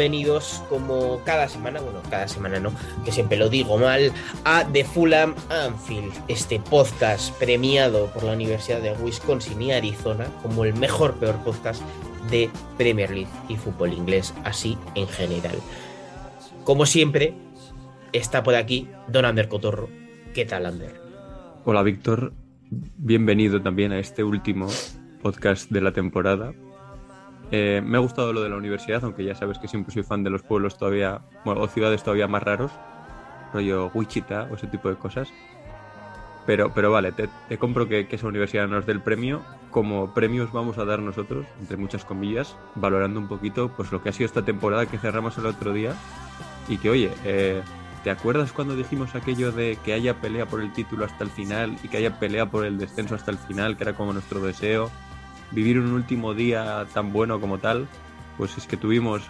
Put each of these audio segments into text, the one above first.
bienvenidos como cada semana, bueno, cada semana no, que siempre lo digo mal, a The Fulham Anfield, este podcast premiado por la Universidad de Wisconsin y Arizona como el mejor peor podcast de Premier League y fútbol inglés, así en general. Como siempre, está por aquí Don Ander Cotorro. ¿Qué tal, Ander? Hola Víctor, bienvenido también a este último podcast de la temporada. Eh, me ha gustado lo de la universidad, aunque ya sabes que siempre soy fan de los pueblos todavía, bueno, o ciudades todavía más raros, rollo Wichita o ese tipo de cosas. Pero, pero vale, te, compro que, que esa universidad nos dé el premio. Como premios vamos a dar nosotros, entre muchas comillas, valorando un poquito pues lo que ha sido esta temporada que cerramos el otro día. Y que, oye, eh, ¿te acuerdas cuando dijimos aquello de que haya pelea por el título hasta el final y que haya pelea por el descenso hasta el final, que era como nuestro deseo? Vivir un último día tan bueno como tal, pues es que tuvimos,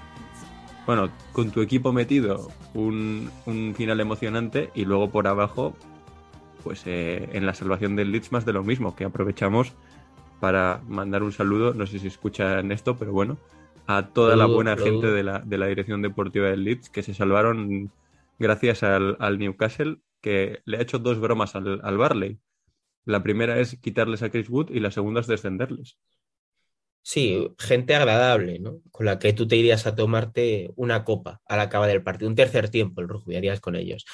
bueno, con tu equipo metido, un, un final emocionante y luego por abajo, pues eh, en la salvación del Leeds más de lo mismo, que aprovechamos para mandar un saludo, no sé si escuchan esto, pero bueno, a toda la buena saludo. gente de la, de la dirección deportiva del Leeds que se salvaron gracias al, al Newcastle, que le ha hecho dos bromas al, al Barley. La primera es quitarles a Chris Wood y la segunda es descenderles. Sí, gente agradable, ¿no? Con la que tú te irías a tomarte una copa al acabar del partido, un tercer tiempo, el rujuyarías con ellos.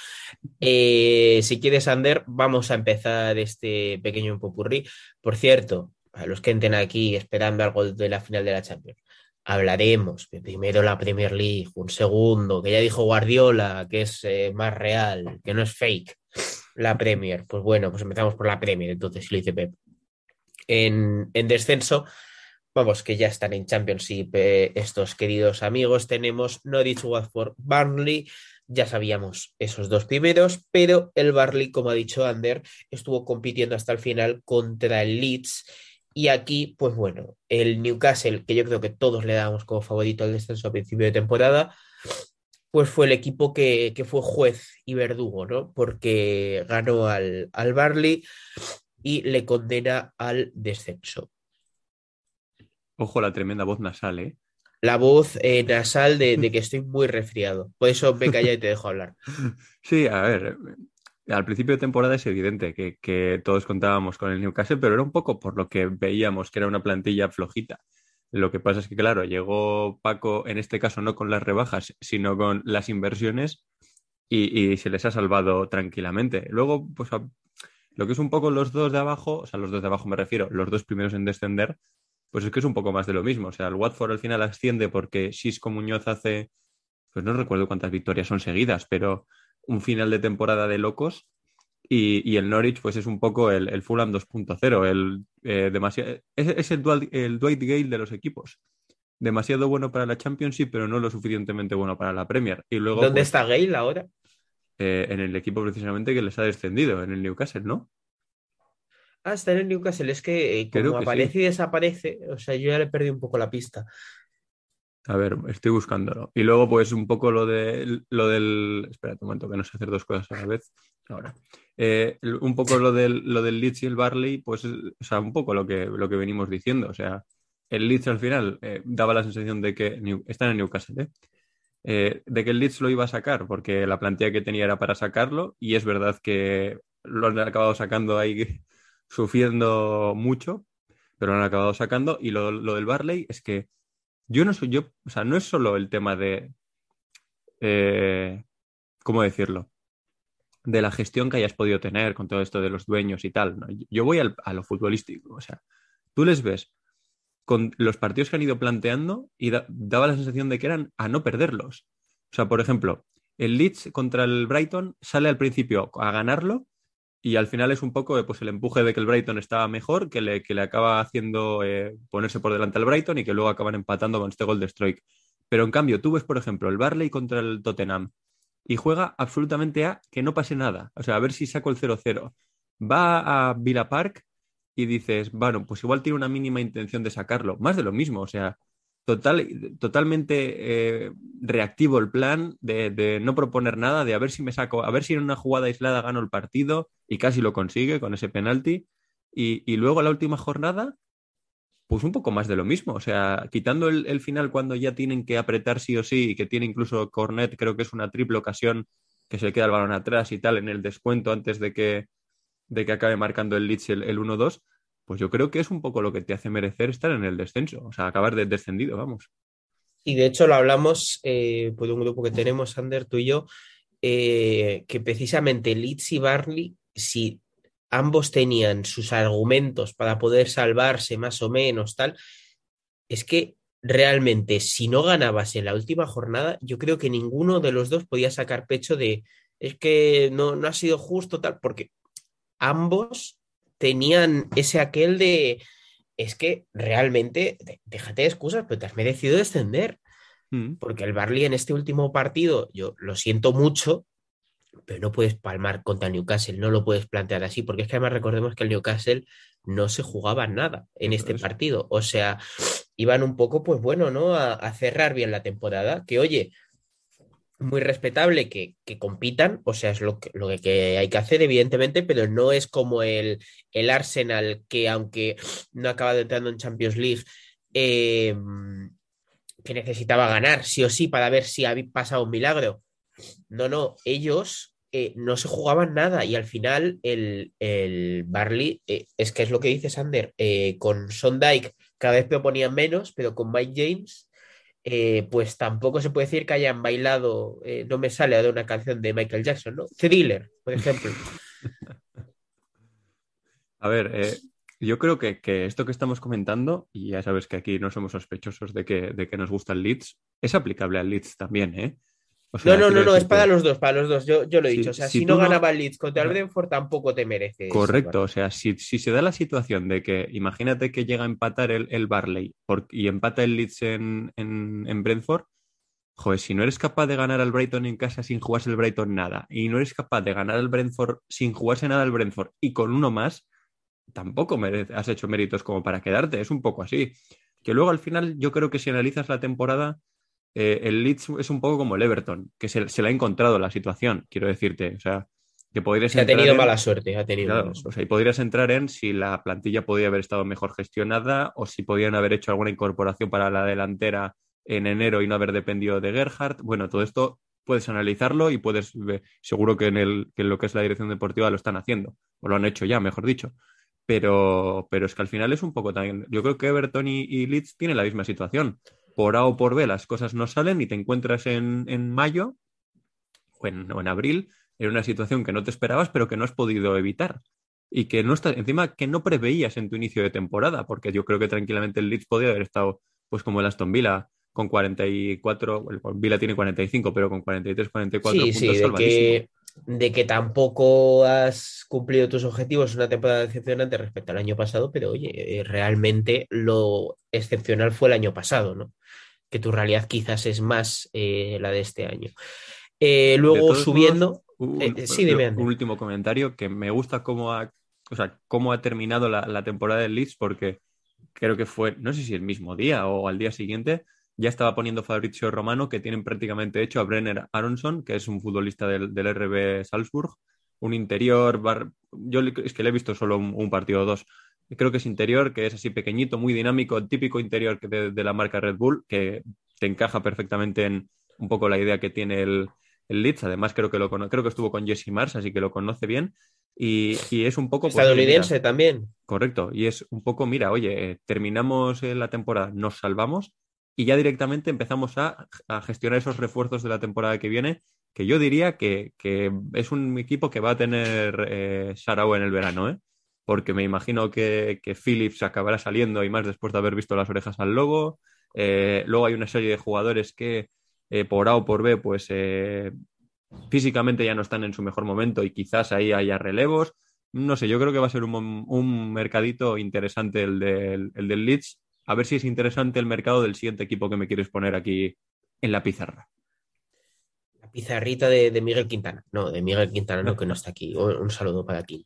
Eh, si quieres, Ander, vamos a empezar este pequeño popurrí. Por cierto, a los que entren aquí esperando algo de la final de la Champions, hablaremos primero la Premier League, un segundo, que ya dijo Guardiola, que es eh, más real, que no es fake, la Premier. Pues bueno, pues empezamos por la Premier, entonces, si lo Pep. En, en descenso. Vamos, que ya están en Championship eh, estos queridos amigos. Tenemos Norwich, Watford, Burnley. Ya sabíamos esos dos primeros, pero el Barley, como ha dicho Ander, estuvo compitiendo hasta el final contra el Leeds. Y aquí, pues bueno, el Newcastle, que yo creo que todos le damos como favorito al descenso a principio de temporada, pues fue el equipo que, que fue juez y verdugo, ¿no? Porque ganó al, al Barley y le condena al descenso. Ojo la tremenda voz nasal, ¿eh? la voz eh, nasal de, de que estoy muy resfriado. Por eso me calla y te dejo hablar. Sí, a ver, al principio de temporada es evidente que, que todos contábamos con el Newcastle, pero era un poco por lo que veíamos que era una plantilla flojita. Lo que pasa es que, claro, llegó Paco, en este caso no con las rebajas, sino con las inversiones y, se les ha salvado tranquilamente. Luego, pues a- lo que es un poco los dos de abajo, o sea, los dos de abajo me refiero, los dos primeros en descender, pues es que es un poco más de lo mismo. O sea, el Watford al final asciende porque Xisco Muñoz hace, pues no recuerdo cuántas victorias son seguidas, pero un final de temporada de locos. Y, y el Norwich, pues es un poco el, el Fulham 2.0, el, eh, demasi- es, es el, Dwight, el Dwight Gale de los equipos. demasiado bueno para la Championship, pero no lo suficientemente bueno para la Premier. Y luego, ¿Dónde pues, está Gale ahora? eh, en el equipo precisamente que les ha descendido, en el Newcastle, ¿no? Ah, está en el Newcastle. Es que eh, Creo como que aparece y desaparece, o sea, yo ya le perdí un poco la pista. A ver, estoy buscándolo. Y luego, pues, un poco lo de lo del. Espera un momento, que no sé hacer dos cosas a la vez. Ahora. Eh, un poco lo del, lo del Leeds y el Barley, pues, o sea, un poco lo que, lo que venimos diciendo. O sea, el Leeds al final eh, daba la sensación de que New- están en Newcastle, ¿eh? Eh, de que el Leeds lo iba a sacar, porque la plantilla que tenía era para sacarlo, y es verdad que lo han acabado sacando ahí sufriendo mucho, pero lo han acabado sacando. Y lo, lo del Barley es que yo no soy yo, o sea, no es solo el tema de, eh, ¿cómo decirlo? De la gestión que hayas podido tener con todo esto de los dueños y tal. ¿no? Yo voy al- a lo futbolístico, o sea, tú les ves con los partidos que han ido planteando y da- daba la sensación de que eran a no perderlos. O sea, por ejemplo, el Leeds contra el Brighton sale al principio a ganarlo y al final es un poco eh, pues, el empuje de que el Brighton estaba mejor, que le, que le acaba haciendo eh, ponerse por delante al Brighton y que luego acaban empatando con este gol de Stroik. Pero en cambio, tú ves, por ejemplo, el Barley contra el Tottenham y juega absolutamente a que no pase nada. O sea, a ver si saco el 0-0. Va a Villa Park y dices, bueno, pues igual tiene una mínima intención de sacarlo. Más de lo mismo, o sea, total, totalmente eh, reactivo el plan de, no proponer nada, de a ver si me saco, a ver si en una jugada aislada gano el partido y casi lo consigue con ese penalti. Y, luego la última jornada, pues un poco más de lo mismo. O sea, quitando el, el final cuando ya tienen que apretar sí o sí y que tiene incluso Cornet, creo que es una triple ocasión que se le queda el balón atrás y tal en el descuento antes de que, de que acabe marcando el Leeds el, el 1-2, pues yo creo que es un poco lo que te hace merecer estar en el descenso, o sea, acabar de descendido, vamos. Y de hecho lo hablamos eh, por un grupo que tenemos, Ander, tú y yo, eh, que precisamente Leeds y Barley, si ambos tenían sus argumentos para poder salvarse más o menos, tal, es que realmente si no ganabas en la última jornada, yo creo que ninguno de los dos podía sacar pecho de, es que no, no ha sido justo, tal, porque ambos tenían ese aquel de, es que realmente, déjate de excusas, pero te has merecido descender. Mm. Porque el Barley en este último partido, yo lo siento mucho, pero no puedes palmar contra el Newcastle, no lo puedes plantear así, porque es que además recordemos que el Newcastle no se jugaba nada en este es. partido. O sea, iban un poco, pues bueno, ¿no? A, a cerrar bien la temporada, que oye, muy respetable que, que compitan, o sea, es lo que, lo que hay que hacer, evidentemente, pero no es como el, el Arsenal que aunque no ha acabado entrando en Champions League, eh, que necesitaba ganar sí o sí para ver si había pasado un milagro. No, no, ellos eh, no se jugaban nada y al final el, el Barley, eh, es que es lo que dice Sander, eh, con Sondike cada vez proponían menos, pero con Mike James, eh, pues tampoco se puede decir que hayan bailado, eh, no me sale de una canción de Michael Jackson, ¿no? Thriller, por ejemplo. A ver, eh, yo creo que, que esto que estamos comentando, y ya sabes que aquí no somos sospechosos de que, de que nos gusta el Leeds, es aplicable al Leeds también, ¿eh? No, no, no, no, es para los dos, para los dos, yo, yo lo he dicho, o sea, si no ganaba el Leeds contra el. Brentford tampoco te mereces. Correcto, o sea, si, si se da la situación de que, imagínate que llega a empatar el, el Barley por- y empata el Leeds en, en, en Brentford, joder, si no eres capaz de ganar al Brighton en casa sin jugarse el Brighton nada, y no eres capaz de ganar al Brentford sin jugarse nada al Brentford y con uno más, tampoco merece- has hecho méritos como para quedarte, es un poco así. Que luego al final yo creo que si analizas la temporada, eh, el Leeds es un poco como el Everton, que se, se le ha encontrado la situación, quiero decirte, o sea, que podrías Se ha tenido en- mala suerte, ha tenido Claro, o sea, y podrías entrar en si la plantilla podía haber estado mejor gestionada o si podían haber hecho alguna incorporación para la delantera en enero y no haber dependido de Gerhardt. Bueno, todo esto puedes analizarlo y puedes, seguro que en, el, que en lo que es la dirección deportiva lo están haciendo, o lo han hecho ya, mejor dicho. Pero, pero es que al final es un poco también. Yo creo que Everton y, y Leeds tienen la misma situación. Por A o por B las cosas no salen y te encuentras en, en mayo o en, o en abril en una situación que no te esperabas, pero que no has podido evitar. Y que no está, encima que no preveías en tu inicio de temporada, porque yo creo que tranquilamente el Leeds podía haber estado, pues como el Aston Villa, con 44, el Villa tiene 45, pero con 43, 44 Sí, puntos sí, de que de que tampoco has cumplido tus objetivos, una temporada decepcionante respecto al año pasado, pero oye, eh, realmente lo excepcional fue el año pasado, ¿no? Que tu realidad quizás es más eh, la de este año. Eh, luego subiendo, Un, eh, sí, dime, un último comentario que me gusta cómo ha, o sea, cómo ha terminado la, la temporada del Leeds porque creo que fue, no sé si el mismo día o al día siguiente, ya estaba poniendo Fabrizio Romano que tienen prácticamente hecho a Brenner Aronson, que es un futbolista del, del RB Salzburg, un interior, bar- yo es que le he visto solo un, un partido o dos, creo que es interior, que es así pequeñito, muy dinámico, típico interior de, de la marca Red Bull, que te encaja perfectamente en un poco la idea que tiene el, el Leeds. Además, creo que, lo creo que estuvo con Jesse Mars, así que lo conoce bien. Y, y es un poco... pues, Estadounidense mira, también. correcto. Y es un poco, mira, oye, eh, terminamos eh, la temporada, nos salvamos y ya directamente empezamos a, a gestionar esos refuerzos de la temporada que viene, que yo diría que, que es un equipo que va a tener eh, en el verano, ¿eh? Porque me imagino que, que Phillips acabará saliendo y más después de haber visto las orejas al logo. Eh, luego hay una serie de jugadores que eh, por A o por B, pues físicamente ya no están en su mejor momento y quizás ahí haya relevos. No sé, yo creo que va a ser un, un mercadito interesante el del, el del Leeds. A ver si es interesante el mercado del siguiente equipo que me quieres poner aquí en la pizarra. La pizarrita de, Miguel Quintana. No, de Miguel Quintana, no, que no está aquí. Un, saludo para Kim.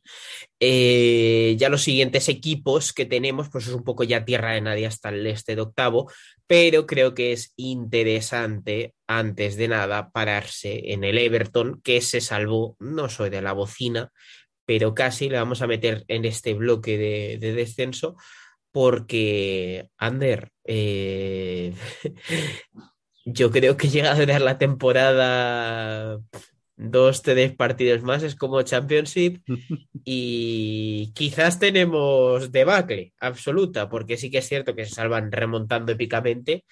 Eh, ya los siguientes equipos que tenemos, pues es un poco ya tierra de nadie hasta el este de octavo, pero creo que es interesante, antes de nada, pararse en el Everton, que se salvó, no soy de la bocina, pero casi le vamos a meter en este bloque de descenso, porque, Ander, eh, yo creo que llega a durar la temporada dos, tres partidos más, es como Championship y quizás tenemos debacle absoluta, porque sí que es cierto que se salvan remontando épicamente,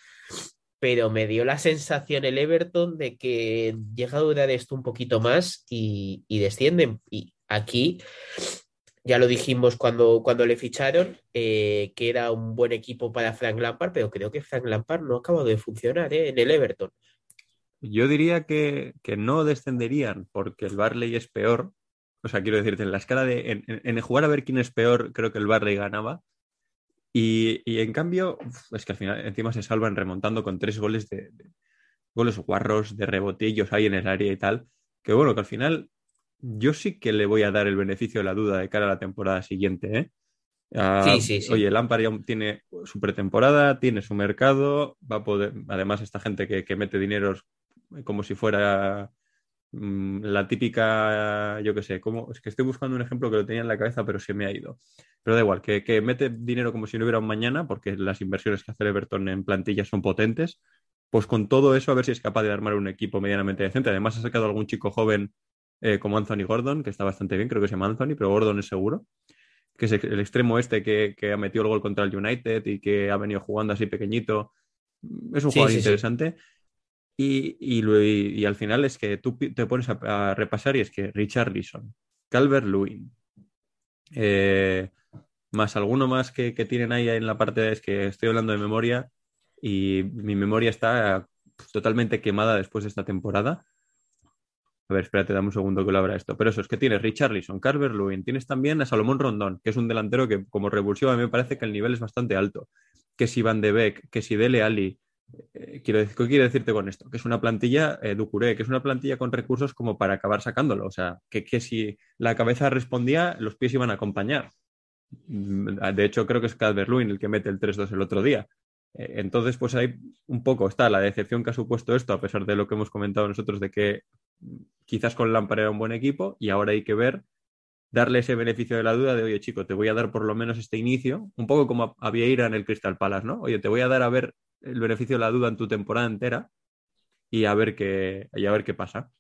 pero me dio la sensación el Everton de que llega a durar esto un poquito más y, y descienden. Y aquí ya lo dijimos cuando, cuando le ficharon, eh, que era un buen equipo para Frank Lampard, pero creo que Frank Lampard no ha acabado de funcionar ¿eh? en el Everton. Yo diría que, que no descenderían porque el Barley es peor. O sea, quiero decirte, en la escala de. En, jugar a ver quién es peor, creo que el Barley ganaba. Y, y en cambio, es que al final encima se salvan remontando con tres goles de, de- goles guarros, de rebotillos ahí en el área y tal. Que bueno, que al final yo sí que le voy a dar el beneficio de la duda de cara a la temporada siguiente, ¿eh? Ah, Sí, sí, sí. Oye, Lampard ya tiene su pretemporada, tiene su mercado, va a poder, además esta gente que, que mete dineros como si fuera mm, la típica, yo qué sé, como, es que estoy buscando un ejemplo que lo tenía en la cabeza, pero se me ha ido. Pero da igual, que, que mete dinero como si no hubiera un mañana, porque las inversiones que hace Everton en plantilla son potentes. Pues con todo eso, a ver si es capaz de armar un equipo medianamente decente. Además, ha sacado algún chico joven eh, como Anthony Gordon, que está bastante bien, creo que se llama Anthony, pero Gordon es seguro. Que es el extremo este que, que ha metido el gol contra el United y que ha venido jugando así pequeñito. Es un Sí, jugador sí, sí. interesante. Y, y, y- y al final es que tú te pones a, a repasar y es que Richard Leeson, Calvert Lewin, eh, más alguno más que, que tienen ahí en la parte, de- es que estoy hablando de memoria y mi memoria está totalmente quemada después de esta temporada. A ver, espérate, dame un segundo que lo abra esto. Pero eso es que tienes Richarlison, Carver Lewin, tienes también a Salomón Rondón, que es un delantero que como revulsivo a mí me parece que el nivel es bastante alto. Que si Van de Beek, que si Dele Ali, eh, quiero ¿qué quiero decirte con esto? Que es una plantilla eh, Ducuré, que es una plantilla con recursos como para acabar sacándolo. O sea, que, si la cabeza respondía, los pies iban a acompañar. Mm, De hecho, creo que es Calvert-Lewin el que mete el 3-2 el otro día. Eh, Entonces, pues ahí un poco está la decepción que ha supuesto esto, a pesar de lo que hemos comentado nosotros de que quizás con Lampard era un buen equipo y ahora hay que ver, darle ese beneficio de la duda de, oye, chico, te voy a dar por lo menos este inicio, un poco como a, a Vieira en el Crystal Palace, ¿no? Oye, te voy a dar a ver el beneficio de la duda en tu temporada entera y a ver qué, y a ver qué pasa.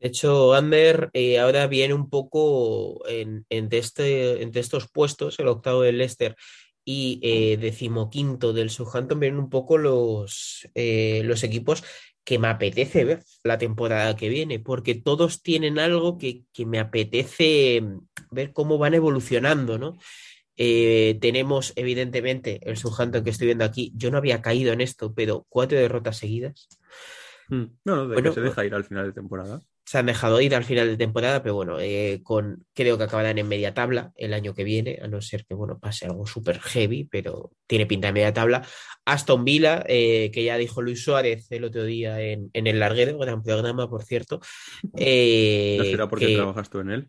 De hecho, Ander eh, ahora viene un poco en, este, entre estos puestos, el octavo del Leicester y eh, decimoquinto del Southampton, vienen un poco los, eh, los equipos que me apetece ver la temporada que viene, porque todos tienen algo que, que me apetece ver cómo van evolucionando, ¿no? Eh, tenemos, evidentemente, el Southampton que estoy viendo aquí. Yo no había caído en esto, pero cuatro derrotas seguidas. Mm. No, no, de Bueno, que se deja ir al final de temporada. Se han dejado ir al final de temporada, pero bueno, eh, con, creo que acabarán en media tabla el año que viene, a no ser que bueno, pase algo súper heavy, pero tiene pinta de media tabla. Aston Villa, eh, que ya dijo Luis Suárez el otro día en, en el Larguero, gran programa, por cierto. eh, ¿No será porque que- trabajas tú en él?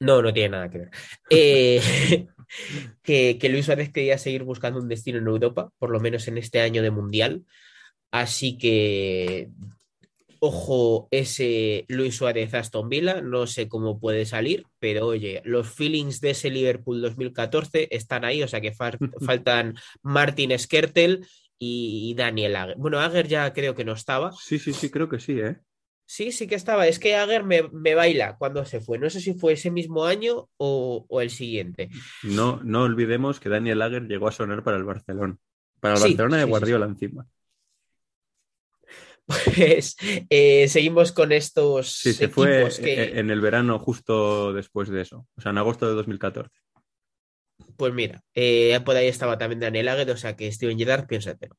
no, no tiene nada que ver. Eh, que, que Luis Suárez quería seguir buscando un destino en Europa, por lo menos en este año de Mundial. Así que, ojo, ese Luis Suárez Aston Villa, no sé cómo puede salir, pero oye, los feelings de ese Liverpool 2014 están ahí, o sea que faltan Martin Skertel y, y Daniel Agger. Bueno, Agger ya creo que no estaba. Sí, sí, sí, creo que sí, ¿eh? Sí, sí que estaba. Es que Agger me, me baila cuando se fue. No sé si fue ese mismo año o, o el siguiente. No, no olvidemos que Daniel Lager llegó a sonar para el Barcelona. Para el Sí, Barcelona de sí, sí, Guardiola encima. Pues eh, seguimos con estos Sí, se fue equipos que, eh, en el verano justo después de eso. O sea, en agosto de 2014. pues mira, eh, por ahí estaba también Daniel Agger, o sea que Steven Gerrard, piénsatelo.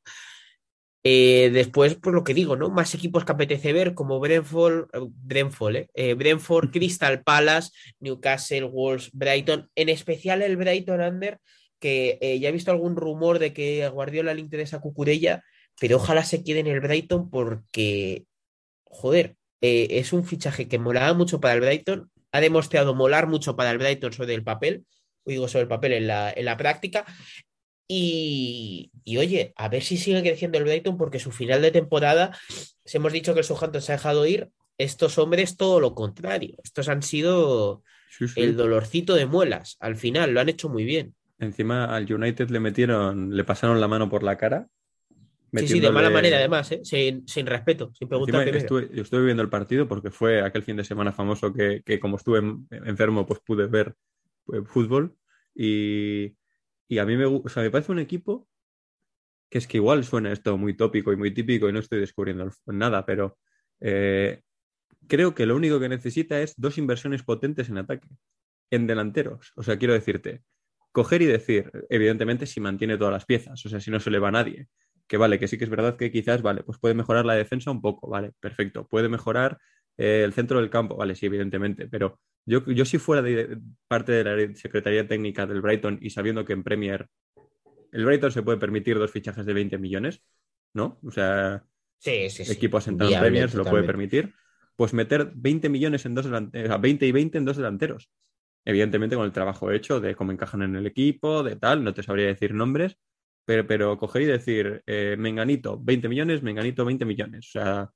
Eh, después, pues lo que digo, ¿no? Más equipos que apetece ver, como Brentford, Brentford, ¿eh? Eh, Brentford, Crystal Palace, Newcastle, Wolves, Brighton, en especial el Brighton Under, que eh, ya he visto algún rumor de que a Guardiola le interesa Cucurella, pero ojalá se quede en el Brighton porque, joder, eh, es un fichaje que molaba mucho para el Brighton, ha demostrado molar mucho para el Brighton sobre el papel, digo sobre el papel en la, en la práctica, y, y, oye, a ver si sigue creciendo el Brighton porque su final de temporada, si hemos dicho que el Southampton se ha dejado ir, estos hombres todo lo contrario. Estos han sido Sí, sí. el dolorcito de muelas. Al final lo han hecho muy bien. Encima al United le metieron, le pasaron la mano por la cara. Sí, sí, de mala manera además, ¿eh? sin, sin respeto, sin preguntar Encima primero. estuve, yo estuve viendo el partido porque fue aquel fin de semana famoso que, que como estuve en- enfermo, pues pude ver eh, fútbol. Y, y a mí me, o sea, me parece un equipo que es que igual suena esto muy tópico y muy típico y no estoy descubriendo nada, pero eh, creo que lo único que necesita es dos inversiones potentes en ataque, en delanteros. O sea, quiero decirte, coger y decir, evidentemente, si mantiene todas las piezas, o sea, si no se le va a nadie. Que vale, que sí que es verdad que quizás, vale, pues puede mejorar la defensa un poco, vale, perfecto. Puede mejorar eh, el centro del campo, vale, sí, evidentemente, pero yo, yo si fuera de, parte de la Secretaría Técnica del Brighton y sabiendo que en Premier el Brighton se puede permitir dos fichajes de 20 millones, ¿no? O sea, Sí, sí, sí. equipo asentado en Premier se lo puede permitir, pues meter 20 millones en dos delanteros, o sea, 20 y 20 en dos delanteros. Evidentemente con el trabajo hecho de cómo encajan en el equipo, de tal, no te sabría decir nombres, pero, coger y decir, eh, Menganito, 20 millones, Menganito, 20 millones. O sea,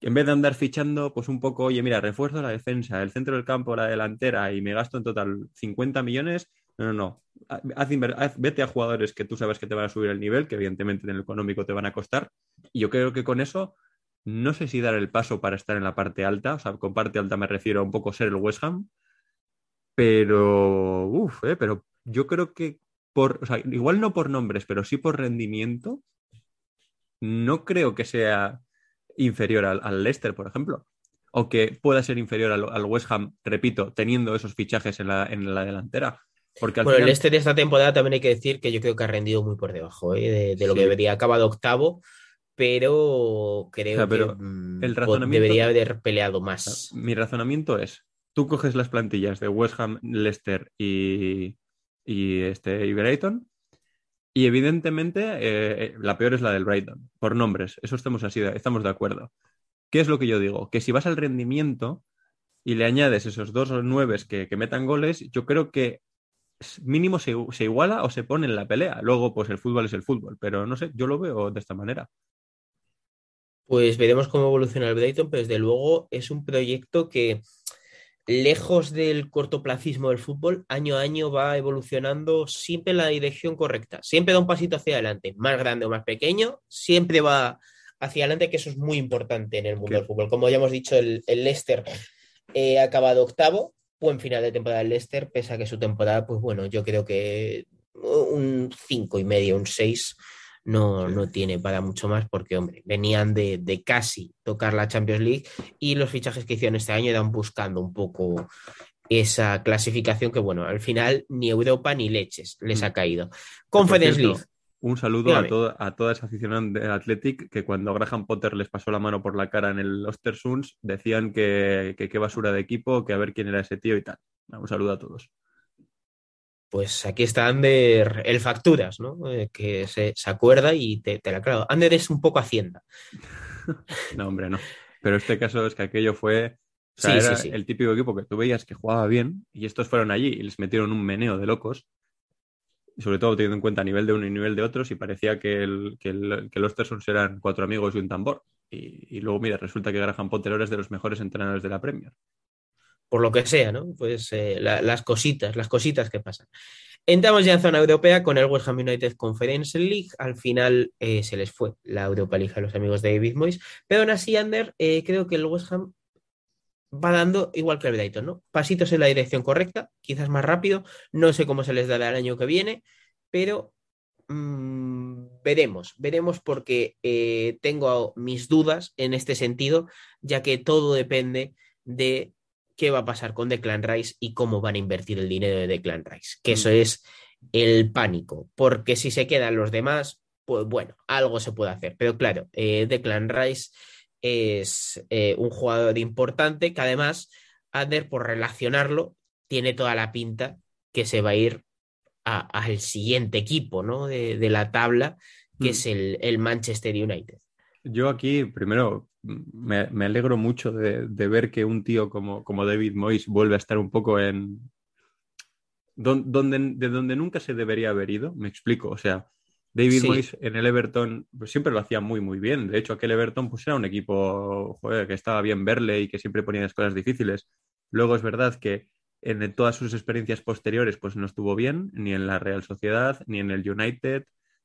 en vez de andar fichando, pues un poco, oye, mira, refuerzo la defensa, el centro del campo, la delantera y me gasto en total 50 millones. No, no, no. Haz- vete a jugadores que tú sabes que te van a subir el nivel, que evidentemente en el económico te van a costar. Y yo creo que con eso, no sé si dar el paso para estar en la parte alta. O sea, con parte alta me refiero a un poco ser el West Ham. Pero, uff, eh, pero yo creo que por, o sea, igual no por nombres, pero sí por rendimiento, no creo que sea inferior al, al Leicester, por ejemplo. O que pueda ser inferior al, al West Ham, repito, teniendo esos fichajes en la, en la delantera. Porque al Bueno, el este de esta temporada también hay que decir que yo creo que ha rendido muy por debajo ¿eh? de, de lo Sí. que debería. Acabado octavo, pero creo O sea, pero que mm, el po- razonamiento- debería haber peleado más. mi razonamiento es, tú coges las plantillas de West Ham, Leicester y, y, este, y Brighton y evidentemente eh, eh, la peor es la del Brighton, por nombres, eso estamos así, estamos de acuerdo. ¿Qué es lo que yo digo? Que si vas al rendimiento y le añades esos dos nueves que, que metan goles, yo creo que mínimo se, se iguala o se pone en la pelea. Luego, pues el fútbol es el fútbol, pero no sé, yo lo veo de esta manera. Pues veremos cómo evoluciona el Brighton, pero desde luego es un proyecto que, lejos del cortoplacismo del fútbol, año a año va evolucionando siempre en la dirección correcta. Siempre da un pasito hacia adelante, más grande o más pequeño, siempre va hacia adelante, que eso es muy importante en el mundo del fútbol. Como ya hemos dicho, el, el Leicester eh, ha acabado octavo, buen final de temporada del Leicester, pese a que su temporada, pues bueno, yo creo que un cinco y medio, un 6 no, Sí. no tiene para mucho más porque, hombre, venían de, de casi tocar la Champions League y los fichajes que hicieron este año eran buscando un poco esa clasificación que, bueno, al final ni Europa ni leches les Mm. ha caído. Conference League. Un saludo Dígame. a, todo- a toda esa afición del Athletic que cuando Graham Potter les pasó la mano por la cara en el Ostersunds decían que qué basura de equipo, que a ver quién era ese tío y tal. Un saludo a todos. Pues aquí está Ander, el facturas, ¿no? Eh, que se, se acuerda y te, te la clavo. Ander es un poco Hacienda. No, hombre, no. Pero este caso es que aquello fue. O sea, Sí, sí, era sí. el típico equipo que tú veías que jugaba bien y estos fueron allí y les metieron un meneo de locos. Sobre todo teniendo en cuenta nivel de uno y nivel de otros y parecía que, el, que, el- que los Ostersons eran cuatro amigos y un tambor. Y, y luego, mira, resulta que Graham Potter ahora es de los mejores entrenadores de la Premier. Por lo que sea, ¿no? Pues eh, la- las cositas, las cositas que pasan. Entramos ya en zona europea con el West Ham United Conference League. Al final eh, se les fue la Europa League a los amigos de David Moyes. Pero aún así, Ander, eh, creo que el West Ham va dando igual que el Brighton, ¿no? Pasitos en la dirección correcta, quizás más rápido. No sé cómo se les dará el año que viene, pero mm, veremos, veremos porque tengo mis dudas en este sentido, ya que todo depende de qué va a pasar con Declan Rice y cómo van a invertir el dinero de Declan Rice, que eso Mm. es el pánico, porque si se quedan los demás, pues bueno, algo se puede hacer. Pero claro, eh, Declan Rice es eh, un jugador importante que además, Ander, por relacionarlo, tiene toda la pinta que se va a ir al siguiente equipo ¿no? de, de la tabla, que Mm. es el, el Manchester United. Yo aquí, primero, me, me alegro mucho de, de ver que un tío como, como David Moyes vuelve a estar un poco en... don- Donde, de donde nunca se debería haber ido, me explico. O sea, David Sí. Moyes en el Everton pues, siempre lo hacía muy, muy bien. De hecho, aquel Everton pues, era un equipo joder, que estaba bien verle y que siempre ponía las cosas difíciles. Luego es verdad que en todas sus experiencias posteriores pues no estuvo bien, ni en la Real Sociedad, ni en el United,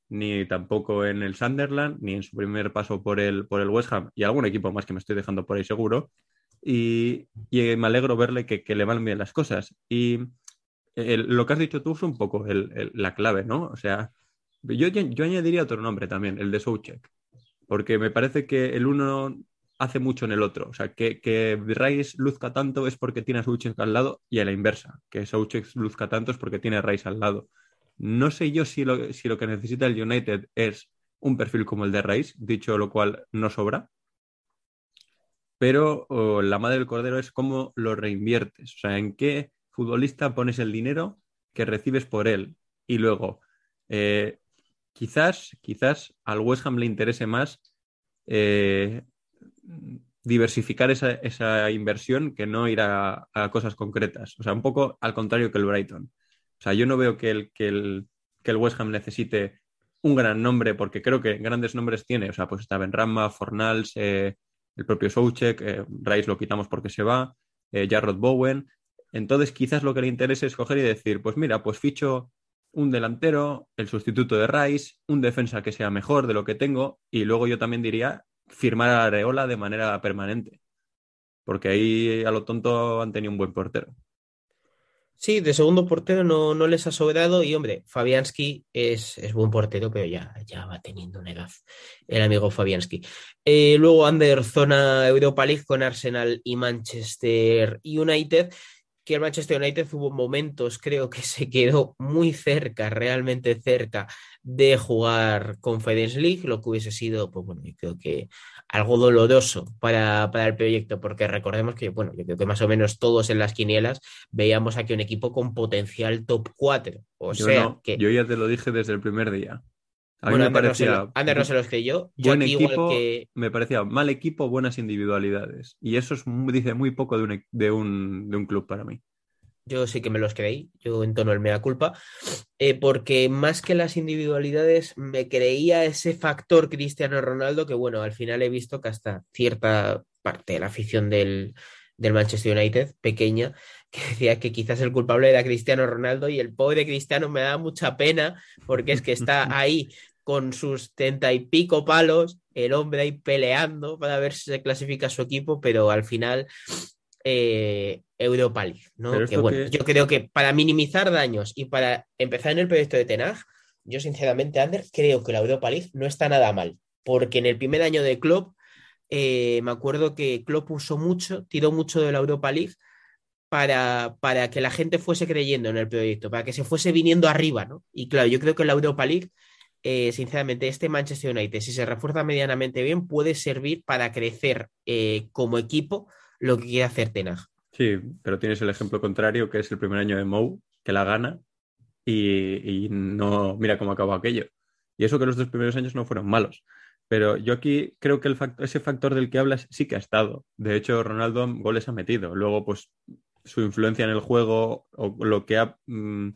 ni tampoco en el Sunderland, ni en su primer paso por el, por el West Ham y algún equipo más que me estoy dejando por ahí seguro. Y, y me alegro verle que, que le van bien las cosas. Y el- lo que has dicho tú es un poco el- la clave, ¿no? O sea, yo, yo añadiría otro nombre también, el de Soucek, porque me parece que el uno hace mucho en el otro. O sea, que, que Rice luzca tanto es porque tiene a al lado y a la inversa, que Soucek luzca tanto es porque tiene a Rice al lado. No sé yo si lo, que necesita el United es un perfil como el de Rice, dicho lo cual no sobra, pero la madre del cordero es cómo lo reinviertes, o sea, en qué futbolista pones el dinero que recibes por él. Y luego, eh, quizás, quizás al West Ham le interese más eh, diversificar esa, esa inversión que no ir a, a cosas concretas. O sea, un poco al contrario que el Brighton. O sea, yo no veo que el, que el, que el West Ham necesite un gran nombre, porque creo que grandes nombres tiene. O sea, pues está Benrama, Fornals, eh, el propio Soucek, eh, Rice lo quitamos porque se va, eh, Jarrod Bowen. Entonces, quizás lo que le interese es coger y decir, pues mira, pues ficho un delantero, el sustituto de Rice, un defensa que sea mejor de lo que tengo, y luego yo también diría firmar a Areola de manera permanente. Porque ahí a lo tonto han tenido un buen portero. Sí, de segundo portero no, no les ha sobrado y hombre, Fabianski es, es buen portero, pero ya, ya va teniendo una edad el amigo Fabianski. Eh, luego Under zona Europa League con Arsenal y Manchester United, que el Manchester United hubo momentos, creo que se quedó muy cerca, realmente cerca de jugar Conference League, lo que hubiese sido, pues bueno, yo creo que algo doloroso para, para el proyecto, porque recordemos que, bueno, yo creo que más o menos todos en las quinielas veíamos aquí un equipo con potencial top 4. O yo, sea, no, que yo ya te lo dije desde el primer día. A mí bueno, me Ander, no se parecía lo, Ander no se los creyó. Yo buen aquí equipo, igual que me parecía mal equipo, buenas individualidades. Y eso es, dice muy poco de un, e- de un, de un club para mí. yo sí que me los creí, yo entono el mea culpa, eh, porque más que las individualidades me creía ese factor Cristiano Ronaldo que bueno, al final he visto que hasta cierta parte de la afición del, del Manchester United, pequeña, que decía que quizás el culpable era Cristiano Ronaldo y el pobre Cristiano me da mucha pena porque es que está ahí con sus treinta y pico palos, el hombre ahí peleando para ver si se clasifica su equipo, pero al final eh, Europa League, ¿no? Que bueno, que- yo creo que para minimizar daños y para empezar en el proyecto de Tenag, yo sinceramente, Ander, creo que la Europa League no está nada mal, porque en el primer año de Klopp, eh, me acuerdo que Klopp usó mucho, tiró mucho de la Europa League para, para que la gente fuese creyendo en el proyecto, para que se fuese viniendo arriba, ¿no? Y claro, yo creo que la Europa League eh, sinceramente, este Manchester United, si se refuerza medianamente bien, puede servir para crecer eh, como equipo lo que quiere hacer Tenag. Sí, pero tienes el ejemplo contrario, que es el primer año de Mou, que la gana y, y no mira cómo acabó aquello. Y eso que los dos primeros años no fueron malos. Pero yo aquí creo que ese factor del que hablas sí que ha estado. De hecho, Ronaldo goles ha metido. Luego, pues, su influencia en el juego o lo que ha mm,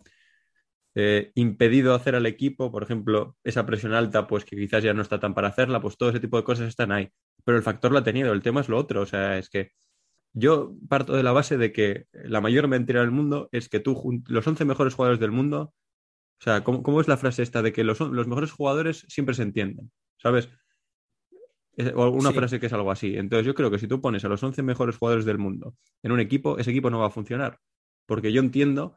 eh, impedido hacer al equipo, por ejemplo, esa presión alta, pues que quizás ya no está tan para hacerla, pues todo ese tipo de cosas están ahí. Pero el factor lo ha tenido, el tema es lo otro. O sea, es que yo parto de la base de que la mayor mentira del mundo es que tú, los 11 mejores jugadores del mundo, o sea, ¿cómo, cómo es la frase esta de que los, los mejores jugadores siempre se entienden? ¿Sabes? O una Sí. frase que es algo así. Entonces yo creo que si tú pones a los 11 mejores jugadores del mundo en un equipo, ese equipo no va a funcionar. Porque yo entiendo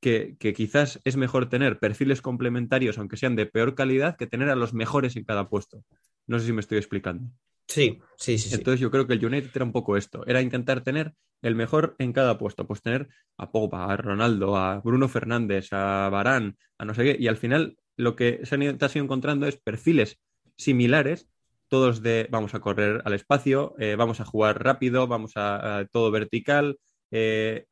que, que quizás es mejor tener perfiles complementarios, aunque sean de peor calidad, que tener a los mejores en cada puesto. No sé si me estoy explicando. Sí, sí, sí. sí. Entonces yo creo que el United era un poco esto, era intentar tener el mejor en cada puesto, pues tener a Pogba, a Ronaldo, a Bruno Fernández, a Varane, a no sé qué, y al final lo que se han ido, te has ido encontrando es perfiles similares, todos de vamos a correr al espacio, eh, vamos a jugar rápido, vamos a, todo vertical, eh,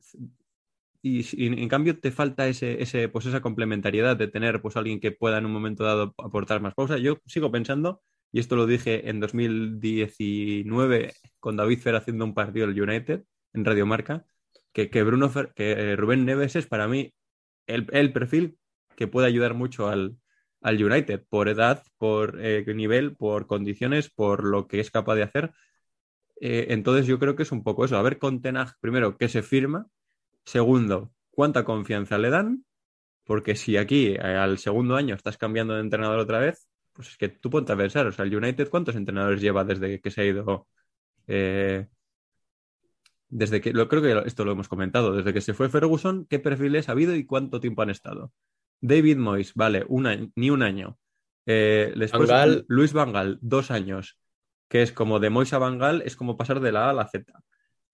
y, en cambio te falta ese, ese, pues esa complementariedad de tener pues alguien que pueda en un momento dado aportar más pausa. Yo sigo pensando y esto lo dije en 2019 con David Fer haciendo un partido del United en Radio Marca, que, que Bruno Fer- que eh, Rubén Neves es para mí el, el perfil que puede ayudar mucho al, al United por edad, por eh, nivel, por condiciones, por lo que es capaz de hacer. Eh, entonces yo creo que es un poco eso, a ver con Ten Hag, primero, qué se firma, segundo, cuánta confianza le dan, porque si aquí eh, al segundo año estás cambiando de entrenador otra vez, pues es que tú ponte a pensar, o sea, el United, ¿cuántos entrenadores lleva desde que se ha ido? desde que, lo, creo que esto lo hemos comentado, desde que se fue Ferguson, ¿qué perfiles ha habido y cuánto tiempo han estado? David Moyes, vale, un año, ni un año. Eh, después, Gaal. Luis Vangal, dos años, que es como de Moyes a Vangal, es como pasar de la A a la Z.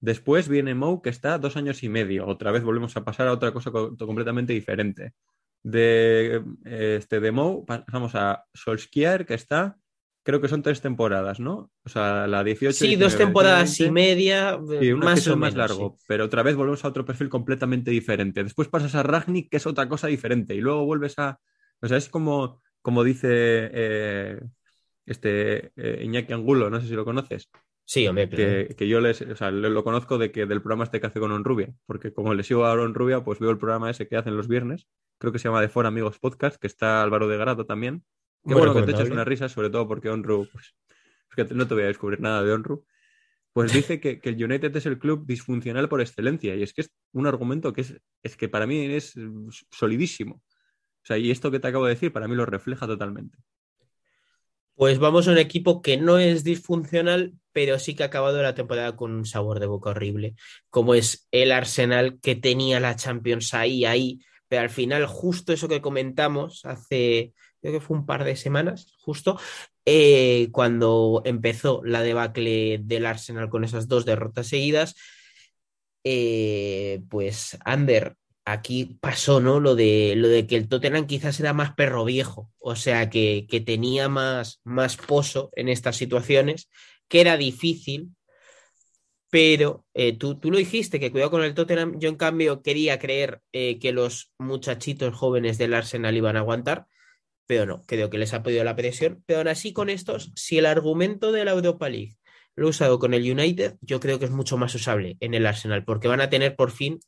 Después viene Mou, que está dos años y medio. Otra vez volvemos a pasar a otra cosa co- completamente diferente. De, eh, este, de Mou pasamos a Solskjaer, que está, creo que son tres temporadas, ¿no? O sea, la 18. Sí, dos 19, temporadas 20. y media, Sí, una más que o más largo, sí. pero otra vez volvemos a otro perfil completamente diferente. Después pasas a Ragnick, que es otra cosa diferente, y luego vuelves a. O sea, es como, como dice eh, este eh, Iñaki Angulo, no sé si lo conoces, Sí, hombre, claro. que, que yo les, o sea, lo, conozco de que del programa este que hace con Onrubia, porque como le sigo a Onrubia, pues veo el programa ese que hacen los viernes, creo que se llama De Fora Amigos Podcast, que está Álvaro de Grado también. Qué bueno que te eches una risa, sobre todo porque Onru, pues, es que no te voy a descubrir nada de Onru. Pues dice que, que el United es el club disfuncional por excelencia. Y es que es un argumento que es, es que para mí es solidísimo. O sea, y esto que te acabo de decir, para mí lo refleja totalmente. Pues vamos a un equipo que no es disfuncional, pero sí que ha acabado la temporada con un sabor de boca horrible, como es el Arsenal que tenía la Champions ahí, ahí, pero al final justo eso que comentamos hace, creo que fue un par de semanas, justo, eh, cuando empezó la debacle del Arsenal con esas dos derrotas seguidas, eh, pues Ander, aquí pasó, ¿no? Lo de, lo de que el Tottenham quizás era más perro viejo, o sea, que, que tenía más, más pozo en estas situaciones, que era difícil, pero eh, tú, tú lo dijiste, que cuidado con el Tottenham, yo en cambio quería creer que los muchachitos jóvenes del Arsenal iban a aguantar, pero no, creo que les ha podido la presión, pero aún así con estos, si el argumento de la Europa League lo he usado con el United, yo creo que es mucho más usable en el Arsenal, porque van a tener por fin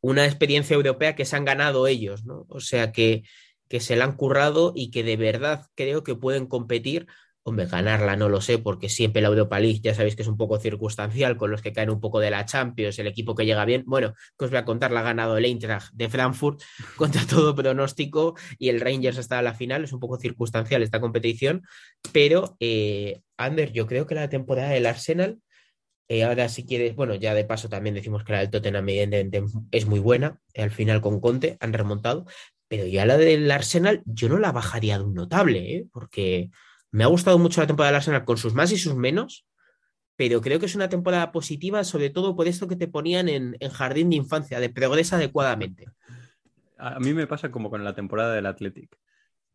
una experiencia europea que se han ganado ellos, ¿no? O sea, que, que se la han currado y que de verdad creo que pueden competir. Hombre, ganarla no lo sé, porque siempre la Europa League ya sabéis que es un poco circunstancial, con los que caen un poco de la Champions, el equipo que llega bien. Bueno, que os voy a contar, la ha ganado el Eintracht de Frankfurt contra todo pronóstico y el Rangers hasta la final. Es un poco circunstancial esta competición, pero, eh, Ander, yo creo que la temporada del Arsenal eh, ahora, si quieres, bueno, ya de paso también decimos que la del Tottenham evidentemente es muy buena. eh, al final con Conte han remontado. Pero ya la del Arsenal, yo no la bajaría de un notable, ¿eh? porque me ha gustado mucho la temporada del Arsenal con sus más y sus menos. Pero creo que es una temporada positiva, sobre todo por esto que te ponían en, jardín de infancia, de progresa adecuadamente. A mí me pasa como con la temporada del Athletic.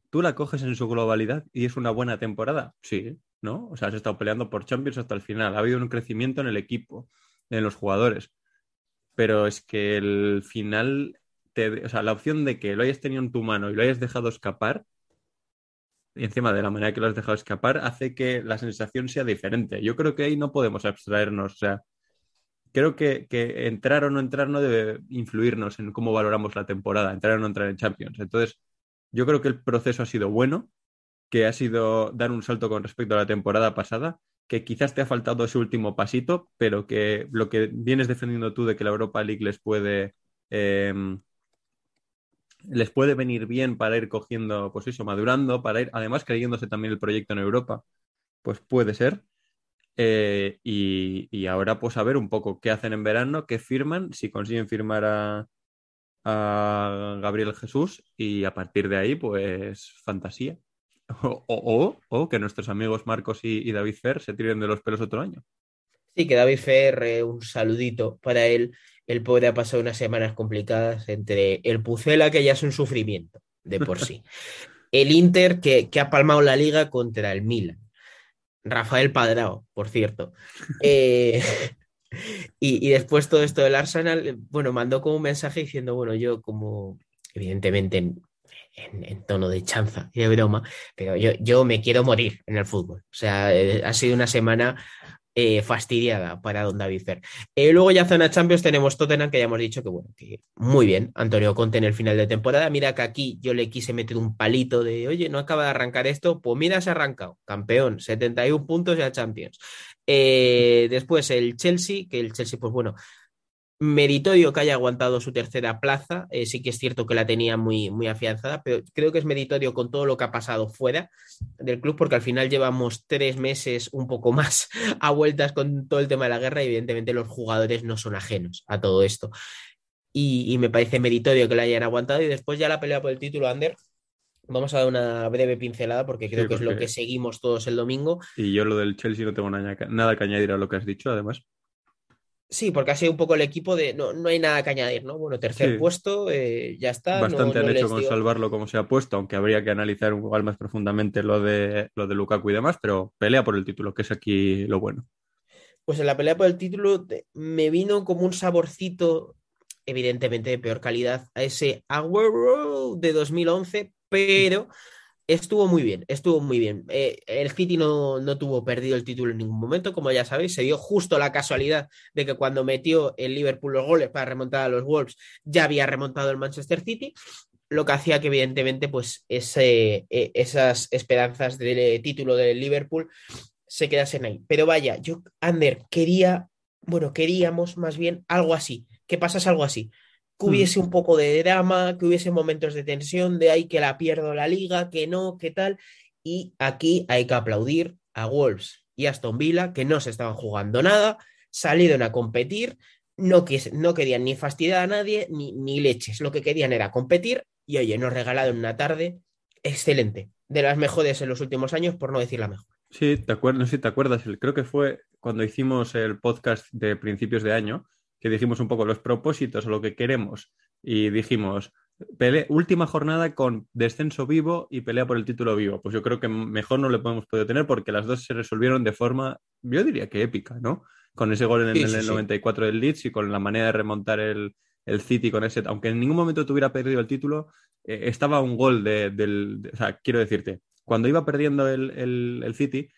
tú la coges en su globalidad y es una buena temporada. Sí, ¿no? O sea, has estado peleando por Champions hasta el final. Ha habido un crecimiento en el equipo, en los jugadores. Pero es que el final, te- o sea, la opción de que lo hayas tenido en tu mano y lo hayas dejado escapar, y encima de la manera que lo has dejado escapar, hace que la sensación sea diferente. Yo creo que ahí no podemos abstraernos. O sea, creo que, que entrar o no entrar no debe influirnos en cómo valoramos la temporada, entrar o no entrar en Champions. Entonces, yo creo que el proceso ha sido bueno, que ha sido dar un salto con respecto a la temporada pasada, que quizás te ha faltado ese último pasito, pero que lo que vienes defendiendo tú de que la Europa League les puede, eh, les puede venir bien para ir cogiendo, pues eso, madurando, para ir, además creyéndose también el proyecto en Europa, pues puede ser. Eh, y, ahora pues a ver un poco qué hacen en verano, qué firman, si consiguen firmar a, Gabriel Jesús y a partir de ahí pues fantasía. O, o- o que nuestros amigos Marcos y, y David Fer se tiren de los pelos otro año. Sí, que David Fer, eh, un saludito para él. El pobre ha pasado unas semanas complicadas entre el Pucela, que ya es un sufrimiento de por sí, el Inter, que, que ha palmado la liga contra el Milan. Rafael Padrao, por cierto. Eh, y, y después todo esto del Arsenal, bueno, mandó como un mensaje diciendo, bueno, yo como, evidentemente en, en- en tono de chanza y de broma, pero yo, yo me quiero morir en el fútbol. O sea, eh, ha sido una semana eh, fastidiada para don David Fer. Eh, luego ya zona Champions tenemos Tottenham, que ya hemos dicho que bueno, que muy bien, Antonio Conte en el final de temporada. Mira que aquí yo le quise meter un palito de, oye, no acaba de arrancar esto, pues mira, se ha arrancado, campeón, 71 puntos ya Champions. Eh, después el Chelsea, que el Chelsea, pues bueno, meritorio que haya aguantado su tercera plaza. Eh, sí que es cierto que la tenía muy, muy afianzada, pero creo que es meritorio con todo lo que ha pasado fuera del club, porque al final llevamos tres meses, un poco más, a vueltas con todo el tema de la guerra y evidentemente los jugadores no son ajenos a todo esto. Y, y me parece meritorio que la hayan aguantado y después ya la pelea por el título, Ander. Vamos a dar una breve pincelada porque creo Sí, que es lo que seguimos todos el domingo. Y yo lo del Chelsea no tengo nada que añadir a lo que has dicho, además. Sí, porque ha sido un poco el equipo de no, no hay nada que añadir, ¿no? Bueno, tercer Sí. puesto, eh, ya está. Bastante no- no han hecho con salvarlo como se ha puesto, aunque habría que analizar un poco más profundamente lo de, lo de Lukaku y demás, pero pelea por el título, que es aquí lo bueno. Pues en la pelea por el título me vino como un saborcito, evidentemente de peor calidad, a ese Agüero de 2011, pero estuvo muy bien, estuvo muy bien. Eh, el City no, no tuvo perdido el título en ningún momento, como ya sabéis, se dio justo la casualidad de que cuando metió el Liverpool los goles para remontar a los Wolves, ya había remontado el Manchester City. Lo que hacía que, evidentemente, pues eh, esas esperanzas de título del Liverpool se quedasen ahí. Pero vaya, yo, Ander, quería, bueno, queríamos más bien algo así, que pasase algo así, que hubiese un poco de drama, que hubiese momentos de tensión, de ahí que la pierdo la liga, que no, que tal. Y aquí hay que aplaudir a Wolves y Aston Villa, que no se estaban jugando nada, salieron a competir, no, quis- no querían ni fastidiar a nadie, ni, ni leches, lo que querían era competir y oye, nos regalaron una tarde excelente, de las mejores en los últimos años, por no decir la mejor. Sí, te acuerdas, no sé si te acuerdas, creo que fue cuando hicimos el podcast de principios de año, que dijimos un poco los propósitos o lo que queremos, y dijimos, pele- última jornada con descenso vivo y pelea por el título vivo. Pues yo creo que mejor no le podemos podido tener porque las dos se resolvieron de forma, yo diría que épica, ¿no? Con ese gol en Sí, el, sí, el sí. 94 del Leeds y con la manera de remontar el, el City con ese, aunque en ningún momento tuviera perdido el título, eh, estaba un gol de- del, de- o sea, quiero decirte, cuando iba perdiendo el, el- el City,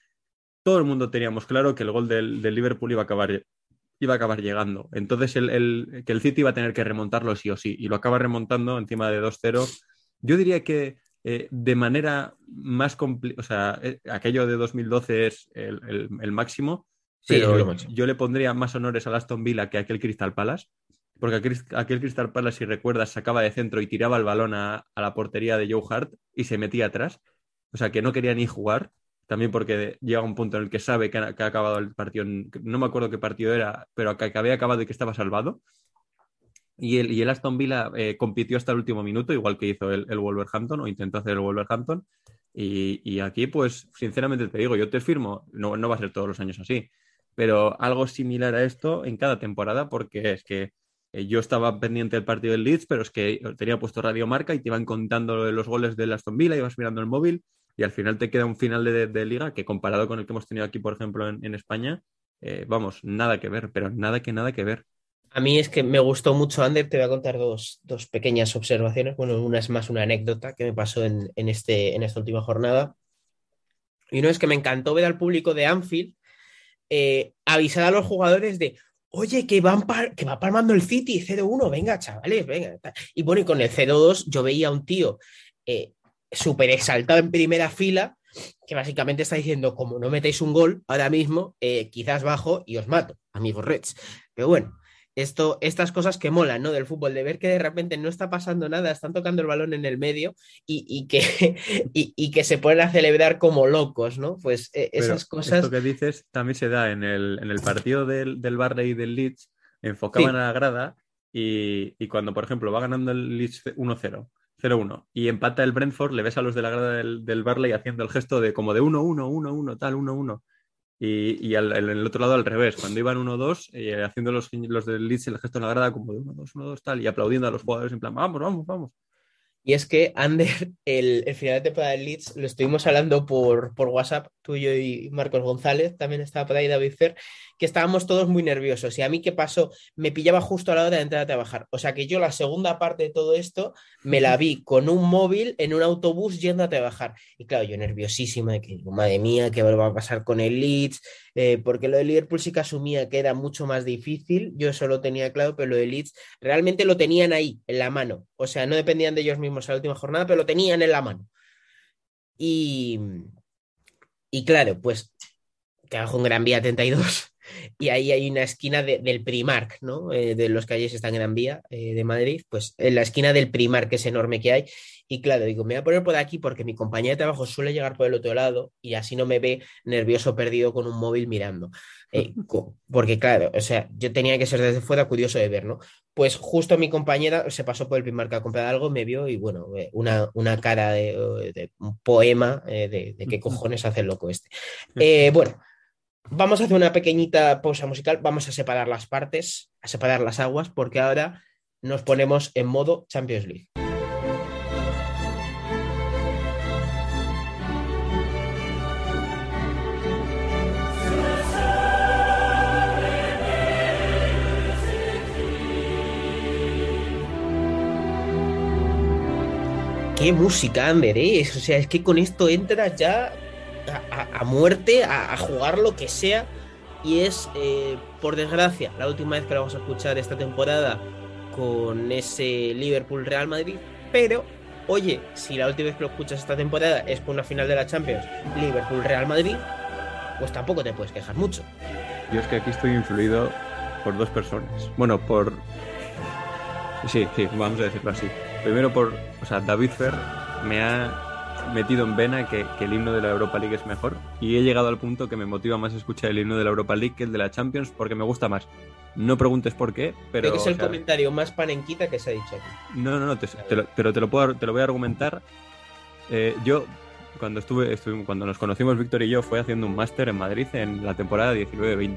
todo el mundo teníamos claro que el gol del, del Liverpool iba a acabar, iba a acabar llegando. Entonces, el, el- que el City iba a tener que remontarlo sí o sí, y lo acaba remontando encima de 2-0. Yo diría que eh, de manera más complicada, o sea, eh, aquello de 2012 es el, el- el máximo, Sí, pero máximo. yo le pondría más honores al Aston Villa que a aquel Crystal Palace. Porque aquel, aquel Crystal Palace, si recuerdas, sacaba de centro y tiraba el balón a, a la portería de Joe Hart y se metía atrás. O sea, que no quería ni jugar. También porque llega un punto en el que sabe que ha, acabado el partido. no me acuerdo qué partido era, pero que, había acabado y que estaba salvado. Y el, y el Aston Villa eh, compitió hasta el último minuto, igual que hizo el, el Wolverhampton o intentó hacer el Wolverhampton. Y, aquí, pues, sinceramente te digo, yo te firmo, no, no va a ser todos los años así, pero algo similar a esto en cada temporada, porque es que eh, yo estaba pendiente del partido del Leeds, pero es que tenía puesto Radio Marca y te iban contando los goles del Aston Villa, ibas mirando el móvil y al final te queda un final de, liga que comparado con el que hemos tenido aquí, por ejemplo, en, España, eh, vamos, nada que ver, pero nada que nada que ver. A mí es que me gustó mucho, Ander, te voy a contar dos, dos pequeñas observaciones. Bueno, una es más una anécdota que me pasó en, en este, en esta última jornada. Y uno es que me encantó ver al público de Anfield eh, avisar a los jugadores de, oye, que, van que va palmando el City 0-1, venga, chavales, venga. Y bueno, y con el 0-2 yo veía a un tío eh, súper exaltado en primera fila, que básicamente está diciendo, como no metéis un gol ahora mismo, eh, quizás bajo y os mato, amigos Reds. Pero bueno, esto, estas cosas que molan, ¿no? Del fútbol, de ver que de repente no está pasando nada, están tocando el balón en el medio y, y que, y, y que se ponen a celebrar como locos, ¿no? Pues eh, Pero esas cosas... Esto que dices también se da en el, en el partido del, del Barley y del Leeds, enfocaban Sí. a la grada y, y cuando, por ejemplo, va ganando el Leeds 1-0, 0-1 y empata el Brentford, le ves a los de la grada del, del Barley haciendo el gesto de como de 1-1, 1-1, tal, 1-1. Y, y al, en el otro lado al revés, cuando iban 1-2, eh, haciendo los, los del Leeds el gesto en la grada como de 1-2, 1-2, tal, y aplaudiendo a los jugadores en plan, vamos, vamos, vamos. Y es que, Ander, el, el final de temporada del Leeds lo estuvimos hablando por, por WhatsApp, tú y yo y Marcos González, también estaba por ahí David Fer, que estábamos todos muy nerviosos. Y a mí, ¿qué pasó? Me pillaba justo a la hora de entrar a trabajar. O sea que yo la segunda parte de todo esto me la vi con un móvil en un autobús yendo a trabajar. Y claro, yo nerviosísima de que, madre mía, ¿qué va a pasar con el Leeds? Eh, porque lo de Liverpool sí que asumía que era mucho más difícil, yo eso lo tenía claro, pero lo de Leeds realmente lo tenían ahí, en la mano. O sea, no dependían de ellos mismos a la última jornada, pero lo tenían en la mano. Y, y claro, pues trabajo en Gran Vía 32 y ahí hay una esquina de- del Primark, ¿no? Eh, de los calles está en Gran Vía eh, de Madrid, pues en la esquina del Primark, que es enorme que hay. Y claro, digo, me voy a poner por aquí porque mi compañía de trabajo suele llegar por el otro lado y así no me ve nervioso perdido con un móvil mirando. Eh, porque claro, o sea, yo tenía que ser desde fuera curioso de ver, ¿no? Pues justo mi compañera se pasó por el Primark a comprar algo, me vio y bueno, una, una cara de, de un poema de, de qué cojones hace el loco este. Eh, bueno, vamos a hacer una pequeñita pausa musical, vamos a separar las partes, a separar las aguas, porque ahora nos ponemos en modo Champions League. Qué música, Ander. O sea, es que con esto entras ya a, muerte, a, a jugar lo que sea. Y es, eh, por desgracia, la última vez que lo vamos a escuchar esta temporada con ese Liverpool Real Madrid. Pero, oye, si la última vez que lo escuchas esta temporada es por una final de la Champions, Liverpool Real Madrid, pues tampoco te puedes quejar mucho. Yo es que aquí estoy influido por dos personas. Bueno, por. Sí, sí, vamos a decirlo así. Primero por. O sea, David Fer me ha metido en vena que, que el himno de la Europa League es mejor. Y he llegado al punto que me motiva más escuchar el himno de la Europa League que el de la Champions porque me gusta más. No preguntes por qué, pero. Creo que es el o sea, comentario más panenquita que se ha dicho aquí. no, no, no, te- te lo- pero te lo, puedo, te lo voy a argumentar. Eh, yo, cuando estuve, estuve- cuando nos conocimos Víctor y yo, fue haciendo un máster en Madrid en la temporada 19-20.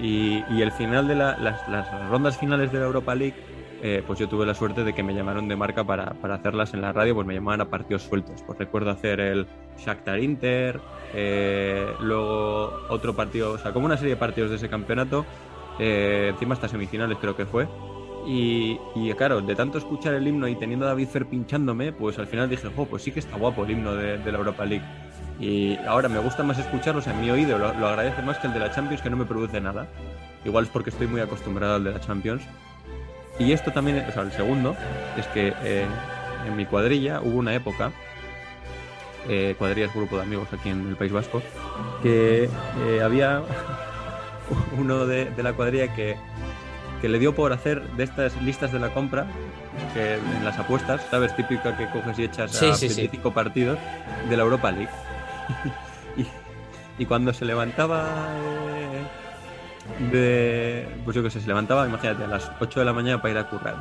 Y, y el final de la- las, las rondas finales de la Europa League, eh, pues yo tuve la suerte de que me llamaron de marca para, para hacerlas en la radio, pues me llamaban a partidos sueltos. Pues recuerdo hacer el Shakhtar Inter, eh, luego otro partido, o sea, como una serie de partidos de ese campeonato, eh, encima hasta semifinales creo que fue. Y, y, claro, de tanto escuchar el himno y teniendo a David Fer pinchándome, pues al final dije, jo, pues sí que está guapo el himno de, la Europa League. Y ahora me gusta más escucharlo, o sea, en mi oído lo, lo agradece más que el de la Champions, que no me produce nada. Igual es porque estoy muy acostumbrado al de la Champions. Y esto también, o sea, el segundo, es que eh, en mi cuadrilla hubo una época, eh, cuadrilla es grupo de amigos aquí en el País Vasco, que eh, había uno de, de la cuadrilla que, que le dio por hacer de estas listas de la compra, que en las apuestas, ¿sabes? Típica que coges y echas Sí, a sí, sí. 25 partidos de la Europa League. y, y cuando se levantaba eh, de. Pues yo qué sé, se levantaba, imagínate, a las 8 de la mañana para ir a currar.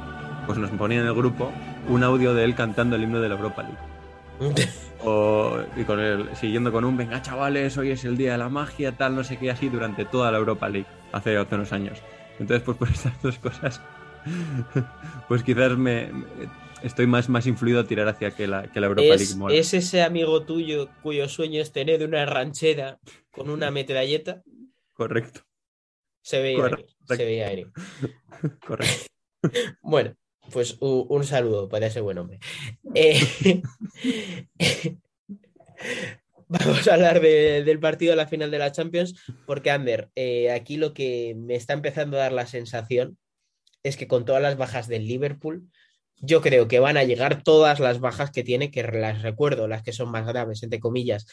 Pues nos ponían en el grupo un audio de él cantando el himno de la Europa League. O, y con él, siguiendo con un venga chavales, hoy es el día de la magia, tal, no sé qué, así durante toda la Europa League, hace, hace unos años. Entonces, pues por estas dos cosas Pues quizás me estoy más, más influido a tirar hacia que la, que la Europa Es, League mola. es ese amigo tuyo cuyo sueño es tener una ranchera con una metralleta. Correcto, Se veía, venir, Correcto. se veía venir. correcto. Bueno, pues un, saludo para ese buen hombre. Eh, Vamos a hablar de- del partido de la final de la Champions, porque Ander, eh, aquí lo que me está empezando a dar la sensación es que con todas las bajas del Liverpool, yo creo que van a llegar todas las bajas que tiene, que las recuerdo, las que son más graves, entre comillas.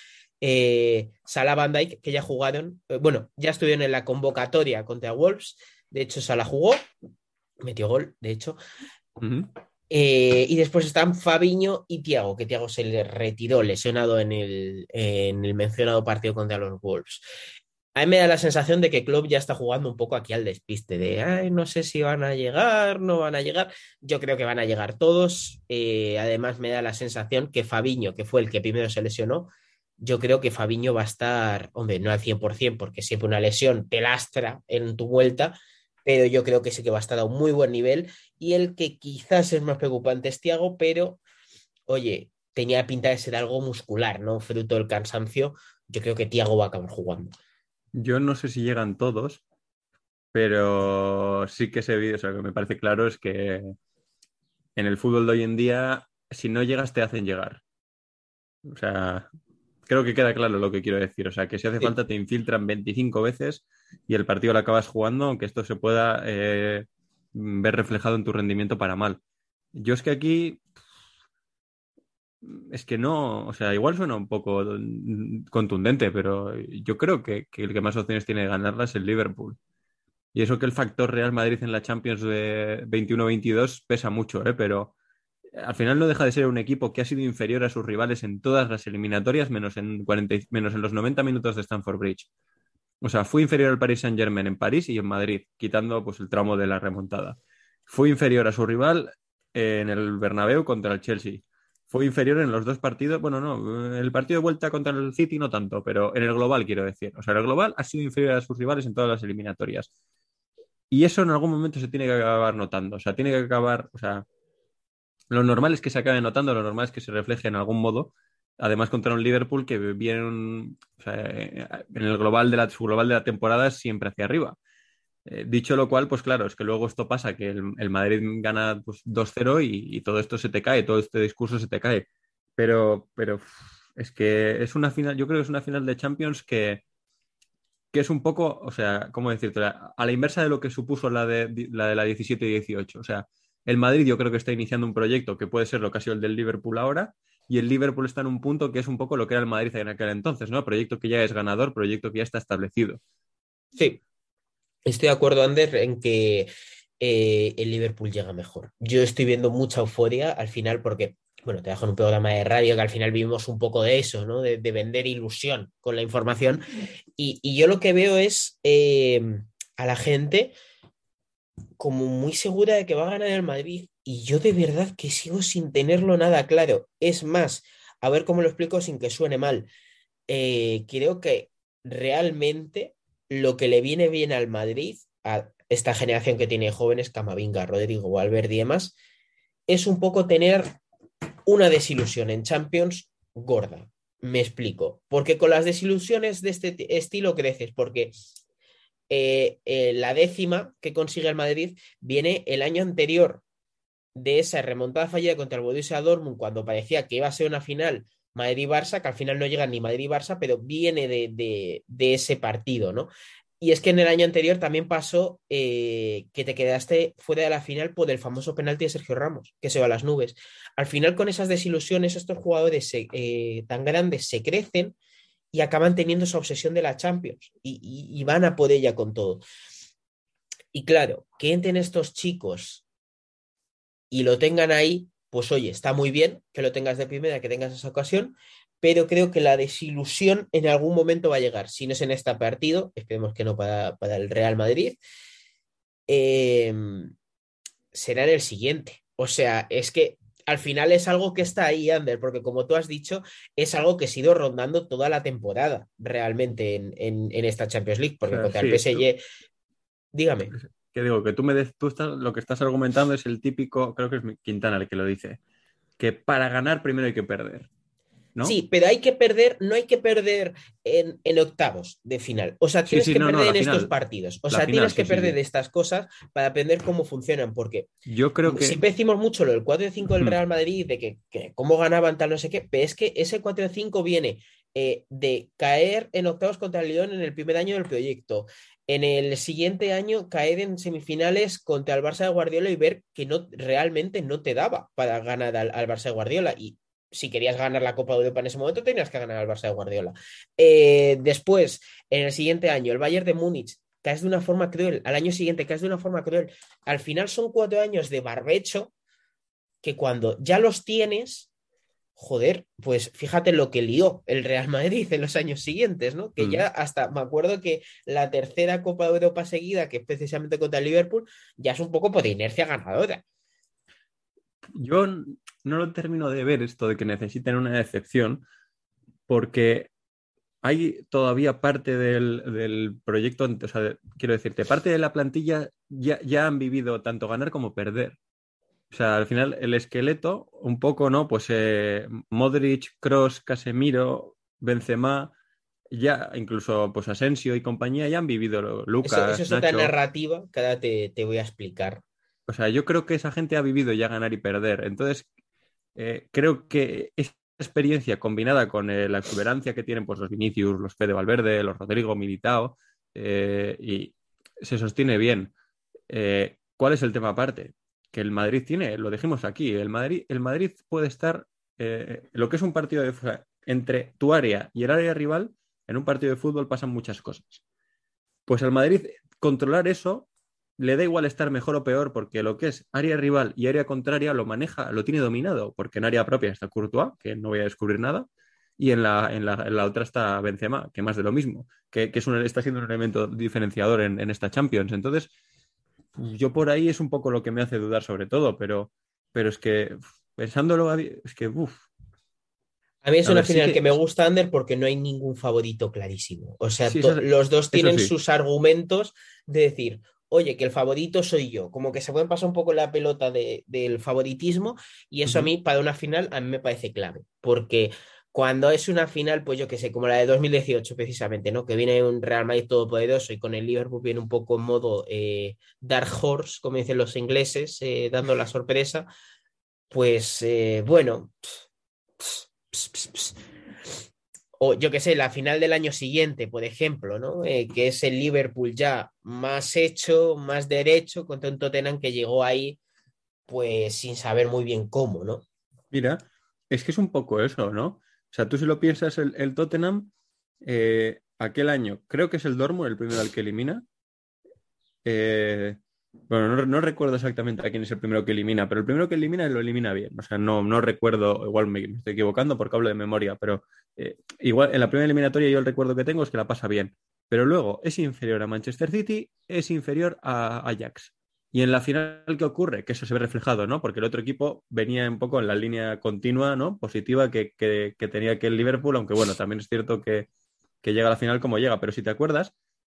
Eh, Salah Van Dijk, que ya jugaron, eh, bueno, ya estuvieron en la convocatoria contra Wolves, de hecho Salah jugó, metió gol, de hecho, eh, y después están Fabiño y Tiago, que Tiago se le retiró lesionado en el, en el mencionado partido contra los Wolves. A mí me da la sensación de que Klopp ya está jugando un poco aquí al despiste, de Ay, no sé si van a llegar, no van a llegar. Yo creo que van a llegar todos. Eh, además, me da la sensación que Fabiño, que fue el que primero se lesionó, yo creo que Fabiño va a estar, hombre, no al 100%, porque siempre una lesión te lastra en tu vuelta, pero yo creo que sí que va a estar a un muy buen nivel y el que quizás es más preocupante es Tiago, pero oye, tenía pinta de ser algo muscular, ¿no? Fruto del cansancio. Yo creo que Tiago va a acabar jugando. Yo no sé si llegan todos, pero sí que ese vídeo, o sea, que me parece claro es que en el fútbol de hoy en día, si no llegas, te hacen llegar. O sea, creo que queda claro lo que quiero decir. O sea, que si hace Sí. falta te infiltran 25 veces y el partido lo acabas jugando, aunque esto se pueda eh, ver reflejado en tu rendimiento para mal. Yo es que aquí es que no, o sea, igual suena un poco contundente, pero yo creo que, que el que más opciones tiene de ganarla es el Liverpool. Y eso que el factor Real Madrid en la Champions de 21-22 pesa mucho, ¿eh? pero al final no deja de ser un equipo que ha sido inferior a sus rivales en todas las eliminatorias, menos en, 40 y- menos en los 90 minutos de Stamford Bridge. O sea, fue inferior al Paris Saint-Germain en París y en Madrid, quitando pues, el tramo de la remontada. Fue inferior a su rival en el Bernabéu contra el Chelsea. Fue inferior en los dos partidos, bueno, no, el partido de vuelta contra el City no tanto, pero en el global quiero decir. O sea, en el global ha sido inferior a sus rivales en todas las eliminatorias. Y eso en algún momento se tiene que acabar notando. O sea, tiene que acabar, o sea, lo normal es que se acabe notando, lo normal es que se refleje en algún modo. Además, contra un Liverpool que viene eh, en el global de la, su global de la temporada siempre hacia arriba. Eh, dicho lo cual, pues claro, es que luego esto pasa, que el, Madrid gana pues, 2-0 y, y todo esto se te cae, todo este discurso se te cae. Pero, pero es que es una final, yo creo que es una final de Champions que, que es un poco, o sea, ¿cómo decirte? A la inversa de lo que supuso la de la, de la 17 y 18. O sea, el Madrid yo creo que está iniciando un proyecto que puede ser lo que ha sido el del Liverpool ahora, y el Liverpool está en un punto que es un poco lo que era el Madrid en aquel entonces, ¿no? Proyecto que ya es ganador, proyecto que ya está establecido. Sí, estoy de acuerdo, Ander, en que eh, el Liverpool llega mejor. Yo estoy viendo mucha euforia al final porque, bueno, te dejo en un programa de radio que al final vivimos un poco de eso, ¿no? De, de vender ilusión con la información. Y, y yo lo que veo es eh, a la gente como muy segura de que va a ganar el Madrid. Y yo de verdad que sigo sin tenerlo nada claro. Es más, a ver cómo lo explico sin que suene mal. Eh, creo que realmente lo que le viene bien al Madrid, a esta generación que tiene jóvenes, Camavinga, Rodrigo, Valverde y demás, es un poco tener una desilusión en Champions gorda. Me explico. Porque con las desilusiones de este estilo creces, porque eh, eh, la décima que consigue el Madrid viene el año anterior de esa remontada fallida contra el Borussia Dortmund cuando parecía que iba a ser una final Madrid-Barça, que al final no llega ni Madrid-Barça, pero viene de, de- ese partido, ¿no? Y es que en el año anterior también pasó eh, que te quedaste fuera de la final por el famoso penalti de Sergio Ramos, que se va a las nubes. Al final, con esas desilusiones, estos jugadores tan grandes se crecen y acaban teniendo esa obsesión de la Champions y, van a por ella con todo. Y claro, que entren estos chicos y lo tengan ahí, pues oye, está muy bien que lo tengas de primera, que tengas esa ocasión, pero creo que la desilusión en algún momento va a llegar. Si no es en este partido, esperemos que no para, para el Real Madrid, eh, será en el siguiente. O sea, es que al final es algo que está ahí, Ander, porque como tú has dicho, es algo que ha ido rondando toda la temporada realmente en, en- en esta Champions League, porque contra sí, el PSG, dígame. que digo, que tú me des- tú estás, lo que estás argumentando es el típico, creo que es Quintana el que lo dice, que para ganar primero hay que perder. ¿No? Sí, pero hay que perder, no hay que perder en, en octavos de final. O sea, tienes sí, que no, perder en final. estos partidos. O sea, final, tienes sí, que perder estas cosas para aprender cómo funcionan. Porque Yo creo que... siempre decimos mucho lo del 4-5 del Hmm. Real Madrid, de que, que cómo ganaban tal no sé qué, pero es que ese 4-5 viene eh, de caer en octavos contra el León en el primer año del proyecto. En el siguiente año caer en semifinales contra el Barça de Guardiola y ver que no realmente no te daba para ganar al, al Barça de Guardiola. Y si querías ganar la Copa de Europa en ese momento, tenías que ganar al Barça de Guardiola. Eh, después, en el siguiente año, el Bayern de Múnich caes de una forma cruel. Al año siguiente caes de una forma cruel. Al final son cuatro años de barbecho que cuando ya los tienes, joder, pues fíjate lo que lió el Real Madrid en los años siguientes, ¿no? Que Mm. ya hasta, me acuerdo que la tercera Copa de Europa seguida, que es precisamente contra el Liverpool, ya es un poco por inercia ganadora. Yo no lo termino de ver esto de que necesiten una excepción, porque hay todavía parte del, del proyecto, o sea, de- quiero decirte, parte de la plantilla ya, ya han vivido tanto ganar como perder. O sea, al final el esqueleto, un poco, ¿no? Pues eh, Modric, Cross, Casemiro, Benzema, ya incluso pues Asensio y compañía ya han vivido lo- Lucas, eso es otra narrativa que ahora te, te voy a explicar. O sea, yo creo que esa gente ha vivido ya ganar y perder. Entonces, eh, creo que esa experiencia combinada con eh, la exuberancia que tienen pues, los Vinicius, los Fede Valverde, los Rodrigo Militao, eh, y se sostiene bien. ¿Cuál es el tema aparte? Que el Madrid tiene, lo dijimos aquí, el Madrid, el Madrid puede estar, lo que es un partido de, sea, entre tu área y el área rival, en un partido de fútbol pasan muchas cosas. Pues al Madrid controlar eso le da igual estar mejor o peor porque lo que es área rival y área contraria lo maneja, lo tiene dominado, porque en área propia está Courtois, que no voy a descubrir nada, y en la, en la, en la otra está Benzema, que más de lo mismo, que, que es un, está siendo un elemento diferenciador en, en esta Champions. Entonces, yo por ahí es un poco lo que me hace dudar sobre todo, pero, pero es que pensándolo, es que, uff, A mí es A una ver, sí final que- que... me gusta, Ander, porque no hay ningún favorito clarísimo. O sea, Sí, los dos tienen sí. sus argumentos de decir, oye, que el favorito soy yo. Como que se pueden pasar un poco la pelota de- del favoritismo y eso a mí, para una final, a mí me parece clave. Porque cuando es una final, pues yo que sé, como la de 2018 precisamente, ¿no? Que viene un Real Madrid todopoderoso y con el Liverpool viene un poco en modo eh, Dark Horse, como dicen los ingleses, eh, dando la sorpresa, pues eh, bueno. ps, ps, ps, ps. O yo que sé, la final del año siguiente, por ejemplo, ¿no? Eh, que es el Liverpool ya más hecho, más derecho, contra un Tottenham que llegó ahí, pues sin saber muy bien cómo, ¿no? Mira, es que es un poco eso, ¿no? O sea, tú si lo piensas, el, el Tottenham, eh, aquel año, creo que es el Dortmund el primero al que elimina. Eh, bueno, no, recuerdo exactamente a quién es el primero que elimina, pero el primero que elimina lo elimina bien. O sea, no, no recuerdo, igual me, me estoy equivocando porque hablo de memoria, pero eh, igual en la primera eliminatoria yo el recuerdo que tengo es que la pasa bien. Pero luego es inferior a Manchester City, es inferior a Ajax. Y en la final, ¿qué ocurre? Que eso se ve reflejado, ¿no? Porque el otro equipo venía un poco en la línea continua, ¿no? Positiva que, que, que tenía que el Liverpool, aunque bueno, también es cierto que, que llega a la final como llega, pero si te acuerdas,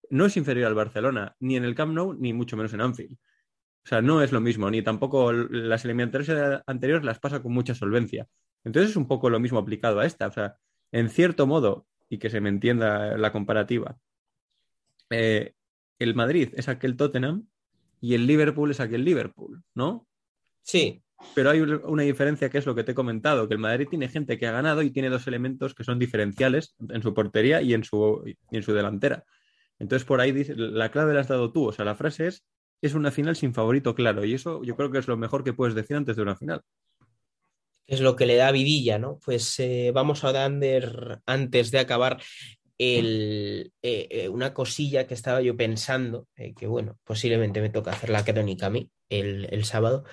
no es inferior al Barcelona, ni en el Camp Nou, ni mucho menos en Anfield. O sea, no es lo mismo, ni tampoco las eliminatorias anteriores las pasa con mucha solvencia. Entonces es un poco lo mismo aplicado a esta. O sea, en cierto modo, y que se me entienda la comparativa, eh, el Madrid es aquel Tottenham y el Liverpool es aquel Liverpool, ¿no? Sí, Pero hay una diferencia que es lo que te he comentado, que el Madrid tiene gente que ha ganado y tiene dos elementos que son diferenciales en su portería y en su, y en su delantera. Entonces por ahí dice, la clave la has dado tú, o sea, la frase es, es una final sin favorito claro y eso yo creo que es lo mejor que puedes decir antes de una final. es lo que le da vidilla, ¿no? Pues eh, vamos a Ander, antes de acabar, el, eh, eh, una cosilla que estaba yo pensando, que bueno, posiblemente me toca hacer la crónica a mí el, el sábado,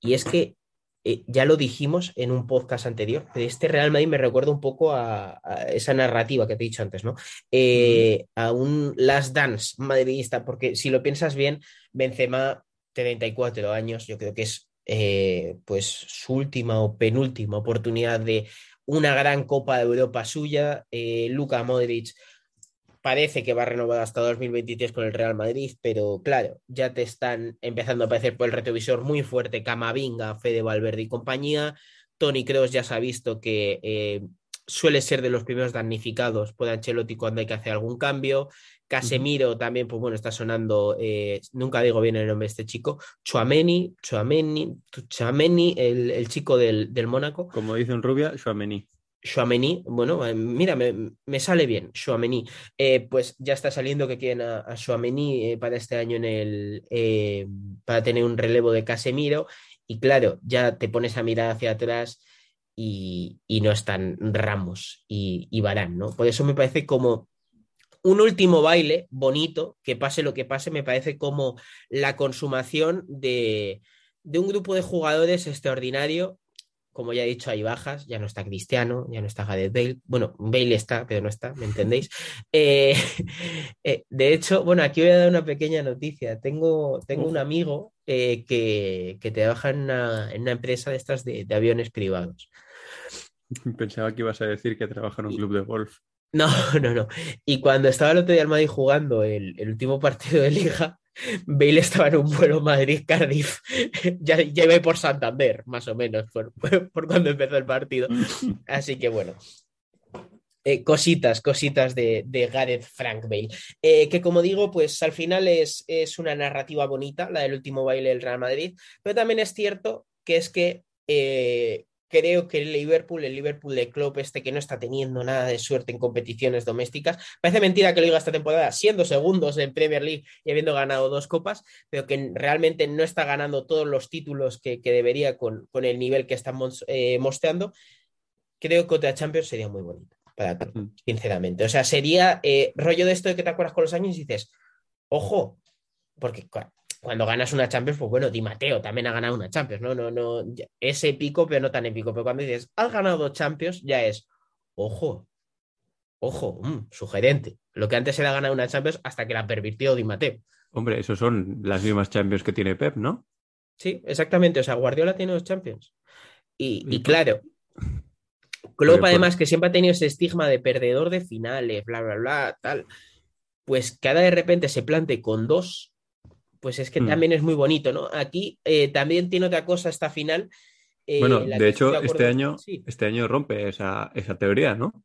y es que eh, ya lo dijimos en un podcast anterior, pero este Real Madrid me recuerda un poco a, a esa narrativa que te he dicho antes, ¿no? Eh, a un Last Dance madridista, porque si lo piensas bien, Benzema, 34 años, yo creo que es eh, pues su última o penúltima oportunidad de una gran Copa de Europa suya. Luka Modric parece que va renovado hasta 2023 con el Real Madrid, pero claro, ya te están empezando a aparecer por el retrovisor muy fuerte Camavinga, Fede Valverde y compañía. Tony Kroos ya se ha visto que eh, suele ser de los primeros damnificados por Ancelotti cuando hay que hacer algún cambio. Casemiro también, pues bueno, está sonando, eh, nunca digo bien el nombre de este chico, Chuameni, Chuameni, Chuameni, el, el chico del, del Mónaco. Como dice un rubia, Chouameni. Chouameni, bueno, eh, mira, me, sale bien, Chouameni. Eh, pues ya está saliendo que quieren a, a eh, para este año en el, para tener un relevo de Casemiro. Y claro, ya te pones a mirar hacia atrás y, no están Ramos y, y Varane, ¿no? Por eso me parece como un último baile bonito, que pase lo que pase, me parece como la consumación de, de un grupo de jugadores extraordinario como ya he dicho, hay bajas, ya no está Cristiano, ya no está Gareth Bale. Bueno, Bale está, pero no está, ¿me entendéis? Eh, eh, de hecho, bueno, aquí voy a dar una pequeña noticia. Tengo, tengo un amigo eh, que, que trabaja en una, en una empresa de estas de, de aviones privados. Pensaba que ibas a decir que trabaja en un club de golf. No, no, no. Y cuando estaba el otro día el Madrid jugando el, el último partido de liga, Bale estaba en un vuelo Madrid-Cardiff. ya, ya iba por Santander, más o menos, por, por cuando empezó el partido. Así que bueno. Eh, cositas, cositas de, de, Gareth Frank Bale. Eh, que como digo, pues al final es, es, una narrativa bonita, la del último baile del Real Madrid, pero también es cierto que es que eh, creo que el Liverpool, el Liverpool de Klopp, este que no está teniendo nada de suerte en competiciones domésticas, parece mentira que lo diga esta temporada, siendo segundos en Premier League y habiendo ganado dos copas, pero que realmente no está ganando todos los títulos que, que debería con, con, el nivel que están eh, mostrando. Creo que otra Champions sería muy bonita para ti, sinceramente. O sea, sería eh, rollo de esto de que te acuerdas con los años y dices, ojo, porque cuando ganas una Champions, pues bueno, Di Mateo también ha ganado una Champions, ¿no? No, no, es épico, pero no tan épico. Pero cuando dices, has ganado dos Champions, ya es, ojo, ojo, mmm, sugerente. Lo que antes era ganar una Champions hasta que la pervirtió Di Mateo. Hombre, esos son las mismas Champions que tiene Pep, ¿no? Sí, exactamente. O sea, Guardiola tiene dos Champions. Y, y claro, Klopp, además, que siempre ha tenido ese estigma de perdedor de finales, bla, bla, bla, tal. Pues cada de repente se plante con dos, pues es que mm. también es muy bonito, ¿no? Aquí eh, también tiene otra cosa esta final. Eh, bueno, de hecho, de este año, sí. este año rompe esa, esa, teoría, ¿no?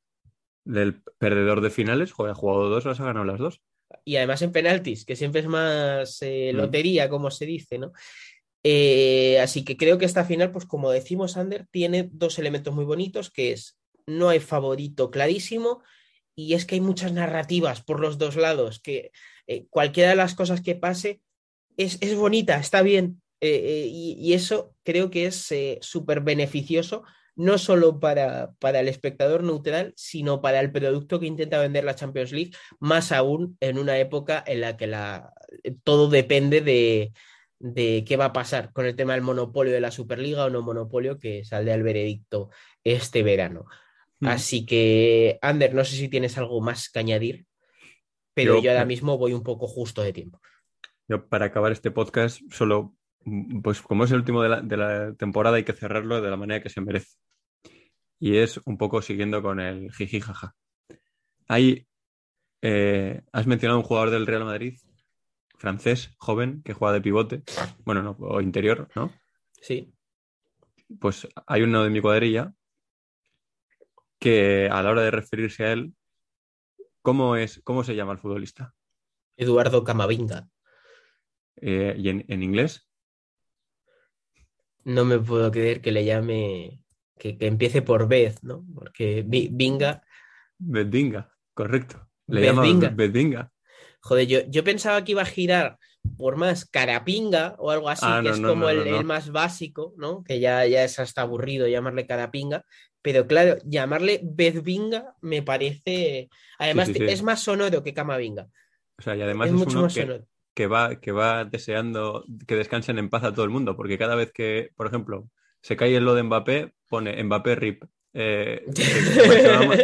Del perdedor de finales, joder, ha jugado dos, las ha ganado las dos. Y además en penaltis, que siempre es más eh, lotería, mm. como se dice, ¿no? Así que creo que esta final, pues como decimos, Ander, tiene dos elementos muy bonitos, que es no hay favorito clarísimo y es que hay muchas narrativas por los dos lados, que eh, cualquiera de las cosas que pase es, es bonita, está bien. Eh, y, y, eso creo que es súper beneficioso, no solo para, para el espectador neutral, sino para el producto que intenta vender la Champions League, más aún en una época en la que la, todo depende de, de qué va a pasar con el tema del monopolio de la Superliga o no monopolio que saldrá el veredicto este verano. Mm. Así que, Ander, no sé si tienes algo más que añadir, pero yo, yo ahora mismo voy un poco justo de tiempo. Yo, para acabar este podcast, solo, pues como es el último de la, de la temporada, hay que cerrarlo de la manera que se merece. Y es un poco siguiendo con el jiji jaja. Ahí eh, has mencionado un jugador del Real Madrid francés, joven, que juega de pivote, bueno, no, o interior, ¿no? Sí. Pues hay uno de mi cuadrilla que a la hora de referirse a él, ¿cómo, es, cómo se llama el futbolista? Eduardo Camavinga. Eh, ¿Y en, en, inglés? No me puedo creer que le llame, que, que empiece por Beth, ¿no? Porque Binga. Bedinga, correcto. Le llama Bedinga. Joder, yo, yo, pensaba que iba a girar por más carapinga o algo así, ah, que no, es no, como no, el, el, más básico, ¿no? Que ya, ya es hasta aburrido llamarle carapinga. Pero claro, llamarle Bedvinga me parece. Además, sí, sí, sí. es más sonoro que Camavinga. O sea, y además es, es mucho más que, sonoro. Que va, que va deseando que descansen en paz a todo el mundo, porque cada vez que, por ejemplo, se cae el lo de Mbappé, pone Mbappé RIP. Eh, se, va,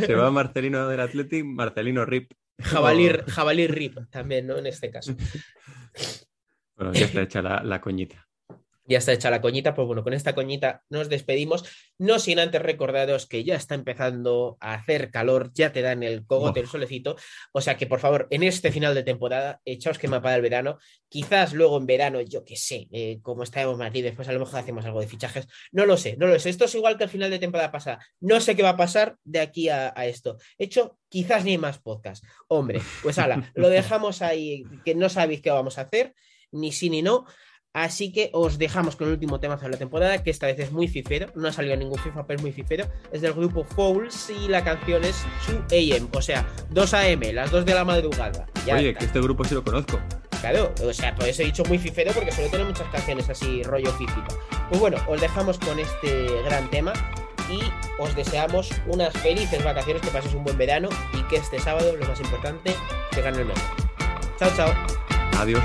se, va, Marcelino del Athletic, Marcelino RIP. Jabalí, jabalí rip también, ¿no? En este caso. Bueno, ya está hecha la, la coñita. Ya está hecha la coñita, pues bueno, con esta coñita nos despedimos, no sin antes recordaros que ya está empezando a hacer calor, ya te dan el cogote, el solecito, o sea que por favor, en este final de temporada, echaos que mapa del verano, quizás luego en verano, yo qué sé, eh, como estábamos en Madrid, después a lo mejor hacemos algo de fichajes, no lo sé, no lo sé, esto es igual que el final de temporada pasada, no sé qué va a pasar de aquí a, a esto, hecho, quizás ni hay más podcast, hombre, pues ala, lo dejamos ahí, que no sabéis qué vamos a hacer, ni sí ni no. Así que os dejamos con el último tema de la temporada, que esta vez es muy fifero, no ha salido ningún FIFA, pero es muy fifero. Es del grupo Fouls y la canción es 2 AM, o sea, 2 AM, las 2 de la madrugada. Ya Oye, está. que este grupo sí lo conozco. Claro, o sea, por eso he dicho muy fifero, porque suele tener muchas canciones así, rollo físico. Pues bueno, os dejamos con este gran tema y os deseamos unas felices vacaciones, que paséis un buen verano y que este sábado, lo más importante, que gane el mejor. Chao, chao. Adiós.